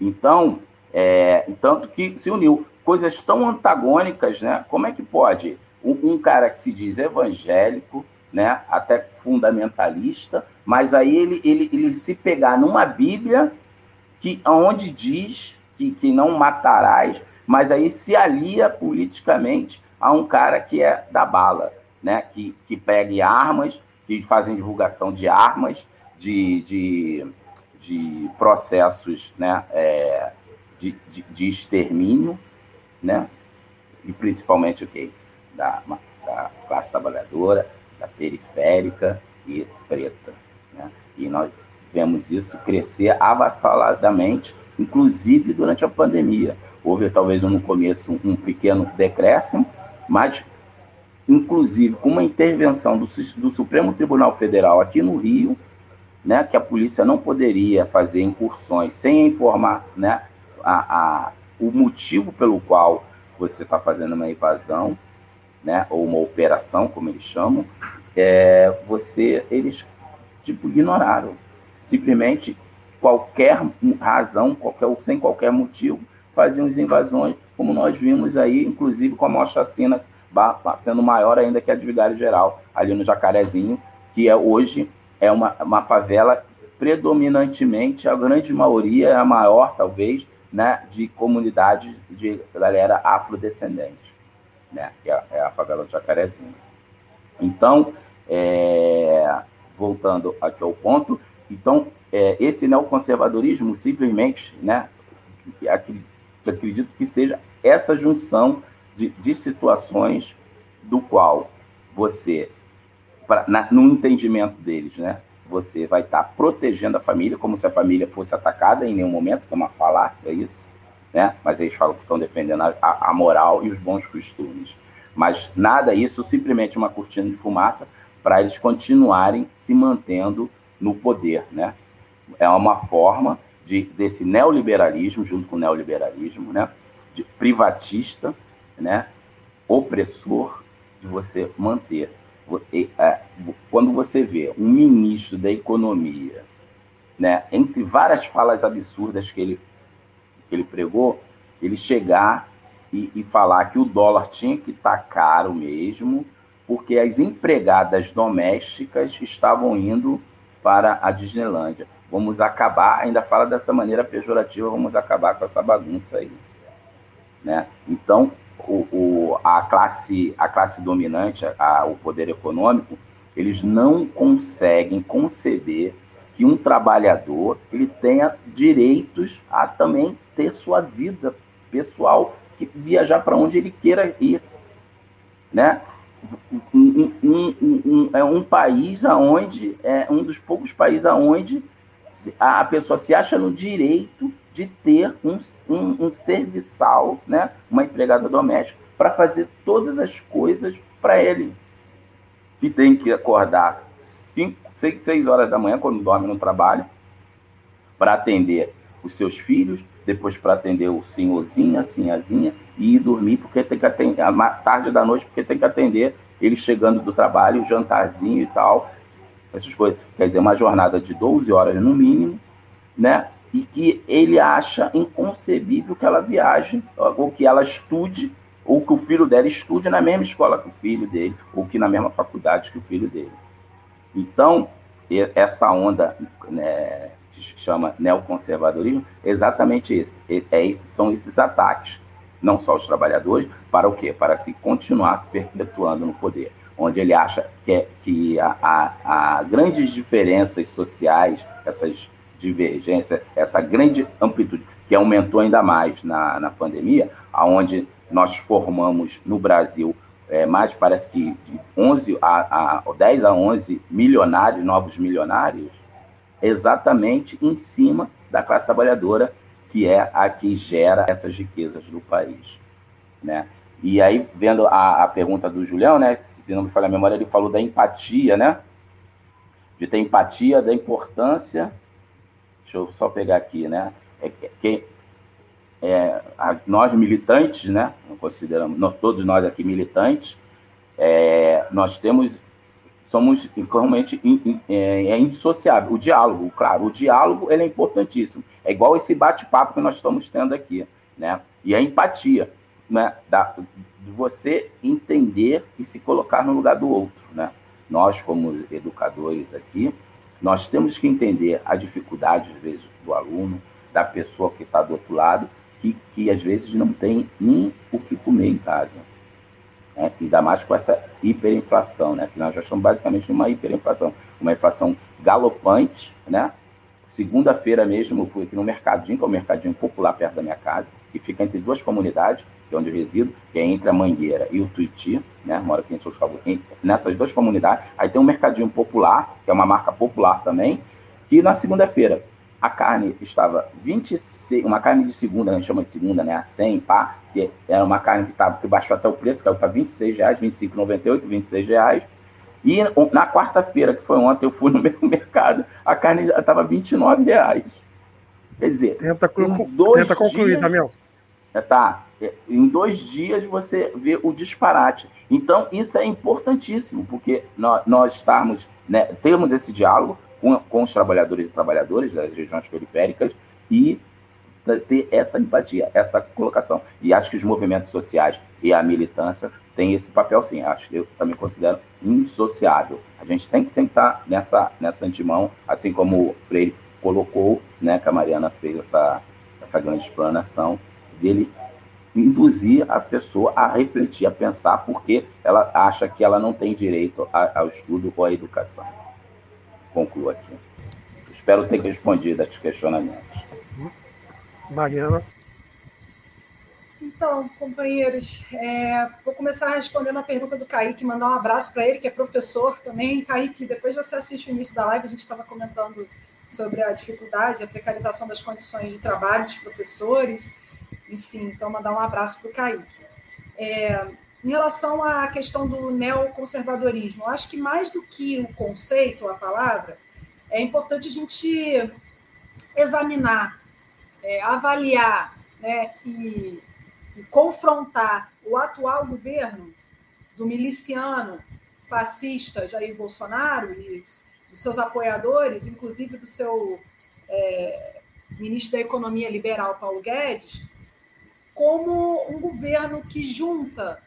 Speaker 4: Então, é, tanto que se uniu coisas tão antagônicas, né? Como é que pode um, um cara que se diz evangélico, né, até fundamentalista, mas aí ele, ele, ele se pegar numa Bíblia que onde diz que, que não matarás, mas aí se alia politicamente a um cara que é da bala, né, que, que pegue armas, que fazem divulgação de armas, de, de, de processos né, é, de, de, de, extermínio, né, e principalmente okay? Da, da classe trabalhadora, da periférica e preta. Né? E nós vemos isso crescer avassaladamente, inclusive durante a pandemia. Houve talvez no começo um pequeno decréscimo, mas inclusive com uma intervenção do, do Supremo Tribunal Federal aqui no Rio, né, que a polícia não poderia fazer incursões sem informar né, a, a, o motivo pelo qual você está fazendo uma invasão, né, ou uma operação, como eles chamam, é, você, eles tipo ignoraram, simplesmente qualquer razão, qualquer, sem qualquer motivo, faziam as invasões, como nós vimos aí, inclusive com a maior chacina sendo maior ainda que a de Vigário Geral, ali no Jacarezinho, que é hoje é uma, uma favela predominantemente, a grande maioria, é a maior talvez, né, de comunidade de galera afrodescendente né? que é, é a favela do Jacarezinho. Então, é, voltando aqui ao ponto, então, é, esse neoconservadorismo simplesmente, né, acredito que seja essa junção de, de situações do qual você, pra, na, no entendimento deles, né, você vai estar tá protegendo a família, como se a família fosse atacada em nenhum momento, que é uma falácia isso, né? Mas eles falam que estão defendendo a, a moral e os bons costumes. Mas nada isso, simplesmente uma cortina de fumaça para eles continuarem se mantendo no poder, né? É uma forma de desse neoliberalismo, junto com o neoliberalismo, né? De privatista, né? Opressor de você manter. É, quando você vê um ministro da economia, né? Entre várias falas absurdas que ele que ele pregou, ele chegar e, e falar que o dólar tinha que estar tá caro mesmo, porque as empregadas domésticas estavam indo para a Disneylândia. Vamos acabar, ainda fala dessa maneira pejorativa, vamos acabar com essa bagunça aí. Né? Então, o, o, a, classe, a classe dominante, a, o poder econômico, eles não conseguem conceber que um trabalhador ele tenha direitos a também ter sua vida pessoal, que viajar para onde ele queira ir, né? Um, um, um, é um país aonde é um dos poucos países aonde a pessoa se acha no direito de ter um, um, um serviçal, né? Uma empregada doméstica para fazer todas as coisas para ele, que tem que acordar cinco, seis, seis horas da manhã quando dorme no trabalho para atender os seus filhos, depois para atender o senhorzinho, a senhazinha, e ir dormir, porque tem que atender, a tarde da noite, porque tem que atender ele chegando do trabalho, o jantarzinho e tal, essas coisas. Quer dizer, uma jornada de 12 horas no mínimo, né? E que ele acha inconcebível que ela viaje, ou que ela estude, ou que o filho dela estude na mesma escola que o filho dele, ou que na mesma faculdade que o filho dele. Então, essa onda né, que chama neoconservadorismo, exatamente isso. É, são esses ataques, não só aos trabalhadores, para o quê? Para se continuar se perpetuando no poder, onde ele acha que, é, que a, a grandes diferenças sociais, essas divergências, essa grande amplitude, que aumentou ainda mais na, na pandemia, aonde nós formamos no Brasil é, mais parece que de 11 a, a 10 a 11 milionários, novos milionários, exatamente em cima da classe trabalhadora, que é a que gera essas riquezas do país. Né? E aí, vendo a, a pergunta do Julião, né, se não me falha a memória, ele falou da empatia, né? De ter empatia, da importância. Deixa eu só pegar aqui, né? É, que, é, a, nós militantes, né? Consideramos, nós, todos nós aqui militantes, é, nós temos somos realmente é, é indissociável. O diálogo, claro, o diálogo ele é importantíssimo. É igual esse bate-papo que nós estamos tendo aqui, né? E a empatia, né? Da, de você entender e se colocar no lugar do outro, né? nós, como educadores aqui, nós temos que entender a dificuldade, às vezes, do aluno, da pessoa que está do outro lado, que, que às vezes não tem nem o que comer em casa. Né? Ainda mais com essa hiperinflação, né? que nós já estamos basicamente numa hiperinflação, uma inflação galopante, né? Segunda-feira mesmo eu fui aqui no Mercadinho, que é um mercadinho popular perto da minha casa, que fica entre duas comunidades, que é onde eu resido, que é entre a Mangueira e o Tuiti, né? Moro aqui em São Paulo, nessas duas comunidades. Aí tem um mercadinho popular, que é uma marca popular também, que na segunda-feira a carne estava 26, uma carne de segunda, a gente chama de segunda, né? A 100, pá, que era uma carne que, tava, que baixou até o preço, caiu para 26 reais, 25,98, 26 reais. E na quarta-feira, que foi ontem, eu fui no mesmo mercado, a carne já estava 29 reais. Quer dizer,
Speaker 3: tenta, em dois tenta concluir, dias, Damião.
Speaker 4: É, tá, é, em dois dias você vê o disparate. Então, isso é importantíssimo, porque nós, nós estamos, né, temos esse diálogo com, com os trabalhadores e trabalhadoras das regiões periféricas e ter essa empatia, essa colocação. E acho que os movimentos sociais e a militância têm esse papel, sim. Acho que eu também considero indissociável. A gente tem, tem que estar nessa, nessa antimão, assim como o Freire colocou, né, que a Mariana fez essa, essa grande explanação, dele induzir a pessoa a refletir, a pensar, porque ela acha que ela não tem direito ao estudo ou à educação. Concluo aqui. Espero ter respondido a esses questionamentos.
Speaker 3: Mariana.
Speaker 5: Então, companheiros, é, vou começar respondendo a pergunta do Kaique, mandar um abraço para ele, que é professor também. Kaique, depois você assiste o início da live, a gente estava comentando sobre a dificuldade, a precarização das condições de trabalho dos professores. Enfim, então, mandar um abraço para o Kaique. É, em relação à questão do neoconservadorismo, acho que mais do que o conceito, a palavra, é importante a gente examinar é, avaliar né, e, e confrontar o atual governo do miliciano fascista Jair Bolsonaro e dos seus apoiadores, inclusive do seu é, ministro da Economia liberal, Paulo Guedes, como um governo que junta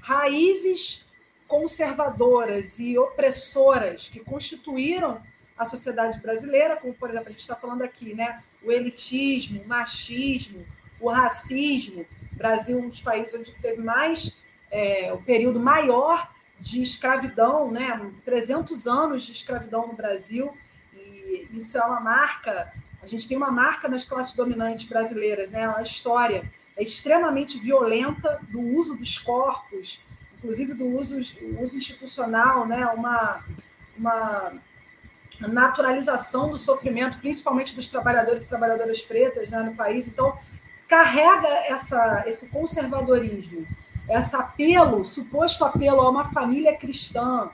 Speaker 5: raízes conservadoras e opressoras que constituíram a sociedade brasileira, como, por exemplo, a gente está falando aqui, né? o elitismo, o machismo, o racismo. Brasil, um dos países onde teve mais, é, o período maior de escravidão, né? 300 anos de escravidão no Brasil, e isso é uma marca. A gente tem uma marca nas classes dominantes brasileiras, né? A história é extremamente violenta do uso dos corpos, inclusive do uso, uso institucional, né? Uma, uma naturalização do sofrimento, principalmente dos trabalhadores e trabalhadoras pretas né, no país. Então, carrega essa, esse conservadorismo, esse apelo, suposto apelo a uma família cristã,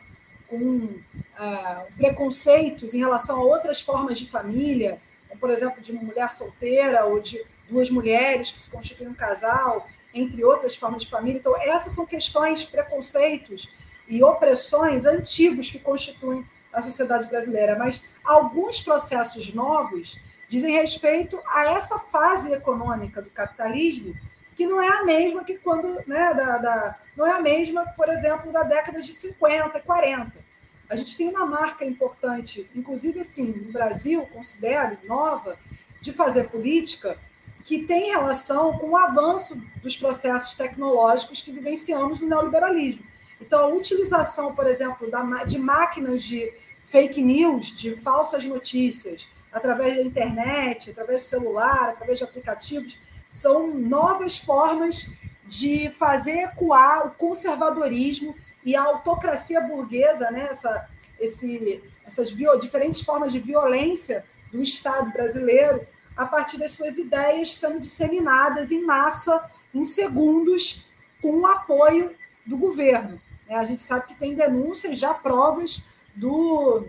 Speaker 5: com uh, preconceitos em relação a outras formas de família, como, por exemplo, de uma mulher solteira ou de duas mulheres que se constituem um casal, entre outras formas de família. Então, essas são questões, preconceitos e opressões antigos que constituem a sociedade brasileira, mas alguns processos novos dizem respeito a essa fase econômica do capitalismo que não é a mesma que quando, né, da, da, não é a mesma, por exemplo, da década de 50, 40. A gente tem uma marca importante, inclusive assim, no Brasil, considero nova, de fazer política que tem relação com o avanço dos processos tecnológicos que vivenciamos no neoliberalismo. Então, a utilização, por exemplo, da, de máquinas de fake news, de falsas notícias, através da internet, através do celular, através de aplicativos, são novas formas de fazer ecoar o conservadorismo e a autocracia burguesa, né? Essa, esse, essas diferentes formas de violência do Estado brasileiro, a partir das suas ideias sendo disseminadas em massa, em segundos, com o apoio do governo. Né? A gente sabe que tem denúncias, já provas do,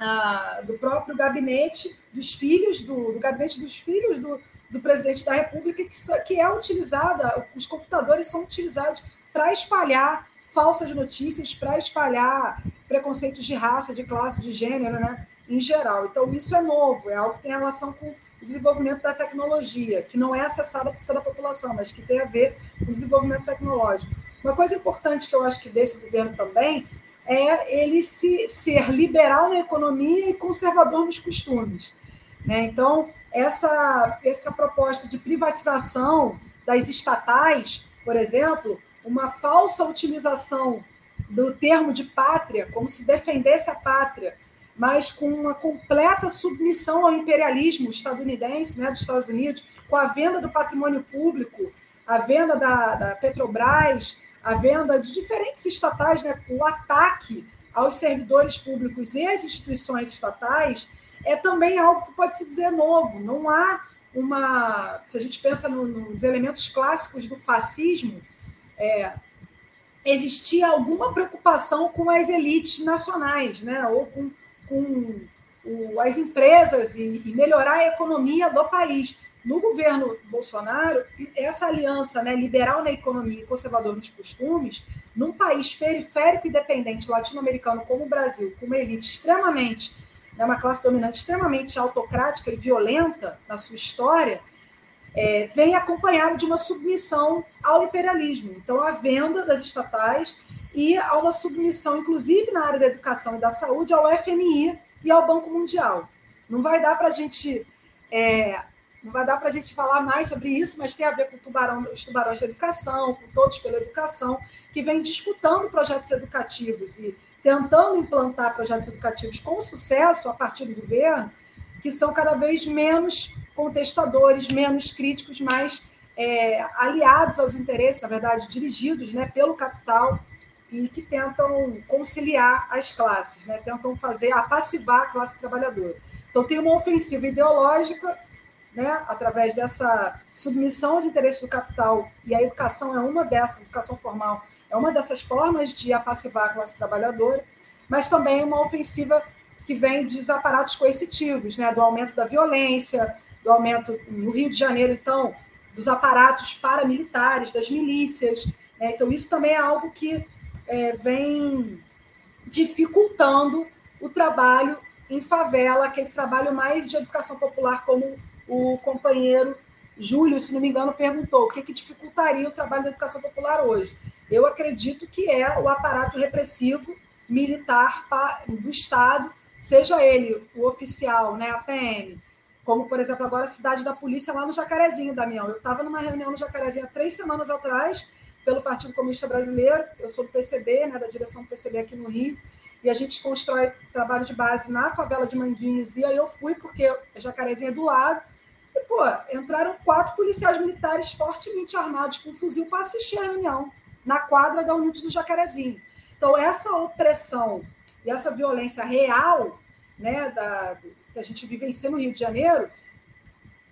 Speaker 5: ah, do próprio gabinete dos filhos, do, do gabinete dos filhos do, do presidente da República, que, que é utilizada, os computadores são utilizados para espalhar falsas notícias, para espalhar preconceitos de raça, de classe, de gênero, né, em geral. Então, isso é novo, é algo que tem relação com o desenvolvimento da tecnologia, que não é acessada por toda a população, mas que tem a ver com o desenvolvimento tecnológico. Uma coisa importante que eu acho que desse governo também é ele se, ser liberal na economia e conservador nos costumes. Né? Então, essa, essa proposta de privatização das estatais, por exemplo, uma falsa utilização do termo de pátria, como se defendesse a pátria, mas com uma completa submissão ao imperialismo estadunidense, né, dos Estados Unidos, com a venda do patrimônio público, a venda da, da Petrobras, a venda de diferentes estatais, né, o ataque aos servidores públicos e às instituições estatais, é também algo que pode se dizer novo. Não há uma. Se a gente pensa no, nos elementos clássicos do fascismo, é, existia alguma preocupação com as elites nacionais, né? ou com, com o, as empresas e, e, melhorar a economia do país. No governo Bolsonaro, essa aliança né, liberal na economia e conservador nos costumes, num país periférico e dependente latino-americano como o Brasil, com uma elite extremamente, né, uma classe dominante extremamente autocrática e violenta na sua história, é, vem acompanhado de uma submissão ao imperialismo. Então, a venda das estatais e a uma submissão, inclusive na área da educação e da saúde, ao FMI e ao Banco Mundial. Não vai dar para a gente. É, não vai dar para a gente falar mais sobre isso, mas tem a ver com tubarão, os tubarões da educação, com todos pela educação, que vem disputando projetos educativos e tentando implantar projetos educativos com sucesso a partir do governo, que são cada vez menos contestadores, menos críticos, mais é, aliados aos interesses, na verdade, dirigidos né, pelo capital e que tentam conciliar as classes, né, tentam fazer, apassivar a classe trabalhadora. Então, tem uma ofensiva ideológica né, através dessa submissão aos interesses do capital, e a educação é uma dessas, educação formal é uma dessas formas de apassivar a classe trabalhadora, mas também uma ofensiva que vem dos aparatos coercitivos, né, do aumento da violência, do aumento no Rio de Janeiro, então, dos aparatos paramilitares, das milícias. Né? Então, isso também é algo que é, vem dificultando o trabalho em favela, aquele trabalho mais de educação popular, como o companheiro Júlio, se não me engano, perguntou o que, que dificultaria o trabalho da educação popular hoje. Eu acredito que é o aparato repressivo militar do Estado, seja ele o oficial, né, a PM, como, por exemplo, agora a cidade da polícia lá no Jacarezinho, Damião. Eu estava numa reunião no Jacarezinho há três semanas atrás, pelo Partido Comunista Brasileiro, eu sou do PCB, né, da direção do PCB aqui no Rio, e a gente constrói trabalho de base na favela de Manguinhos, e aí eu fui, porque Jacarezinho é do lado, e, pô, entraram quatro policiais militares fortemente armados com fuzil para assistir a reunião, na quadra da Unidos do Jacarezinho. Então, essa opressão e essa violência real, né, da, que a gente vivencia no Rio de Janeiro,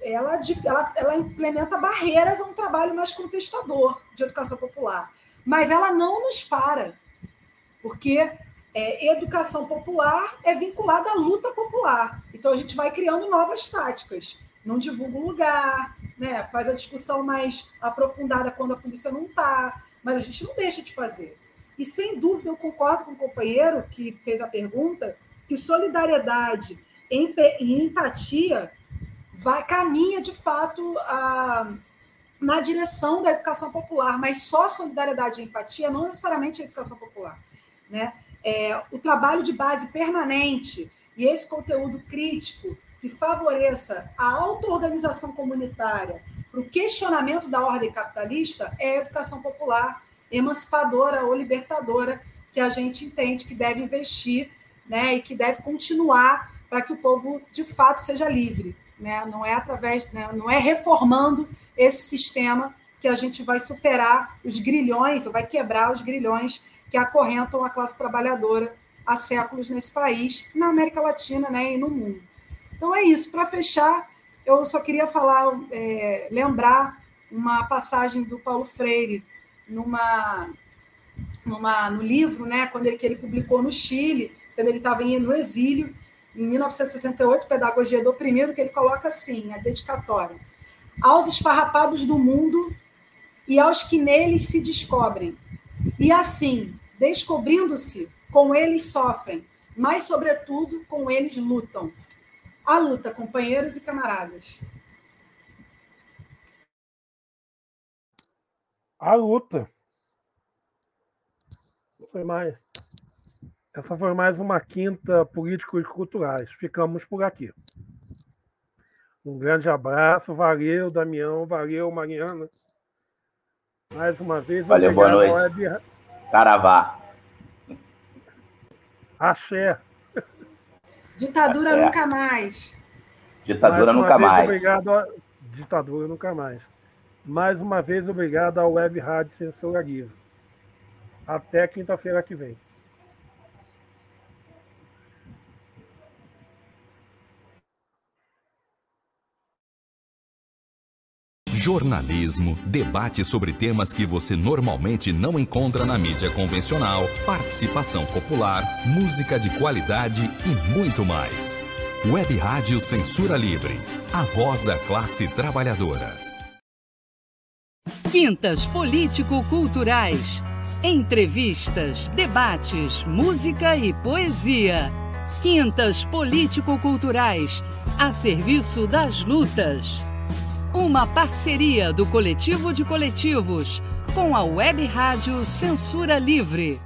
Speaker 5: ela, ela, ela implementa barreiras a um trabalho mais contestador de educação popular. Mas ela não nos para, porque é, educação popular é vinculada à luta popular. Então a gente vai criando novas táticas. Não divulga o lugar, né? faz a discussão mais aprofundada quando a polícia não está, mas a gente não deixa de fazer. E sem dúvida eu concordo com o companheiro que fez a pergunta que solidariedade e empatia vai, caminha de fato a, na direção da educação popular, mas só solidariedade e empatia, não necessariamente a educação popular. Né? É, o trabalho de base permanente e esse conteúdo crítico que favoreça a auto-organização comunitária para o questionamento da ordem capitalista é a educação popular emancipadora ou libertadora que a gente entende que deve investir né, e que deve continuar para que o povo de fato seja livre. Né? Não é através, né, não é reformando esse sistema que a gente vai superar os grilhões, ou vai quebrar os grilhões que acorrentam a classe trabalhadora há séculos nesse país, na América Latina né, e no mundo. Então é isso. Para fechar, eu só queria falar, é, lembrar uma passagem do Paulo Freire numa, numa, no livro, né, quando ele, que ele publicou no Chile, quando ele estava no exílio, em 1968, Pedagogia do Oprimido, que ele coloca assim, a dedicatória. Aos esfarrapados do mundo e aos que neles se descobrem. E assim, descobrindo-se, com eles sofrem, mas, sobretudo, com eles lutam. A luta, companheiros e camaradas.
Speaker 3: A luta. Foi mais. Essa foi mais uma quinta Políticos Culturais. Ficamos por aqui. Um grande abraço, valeu, Damião, valeu, Mariana. Mais uma vez,
Speaker 4: valeu, boa noite. Web... Saravá.
Speaker 3: Axé.
Speaker 5: Ditadura Axé. nunca mais.
Speaker 4: Ditadura mais nunca mais.
Speaker 3: Obrigado a... Ditadura nunca mais. Mais uma vez, obrigado ao Web Rádio Censura Livre. Até quinta-feira que vem.
Speaker 1: Jornalismo, debate sobre temas que você normalmente não encontra na mídia convencional, participação popular, música de qualidade e muito mais. Web Rádio Censura Livre, a voz da classe trabalhadora.
Speaker 2: Quintas Político-Culturais. Entrevistas, debates, música e poesia. Quintas Político-Culturais, a serviço das lutas. Uma parceria do Coletivo de Coletivos com a Web Rádio Censura Livre.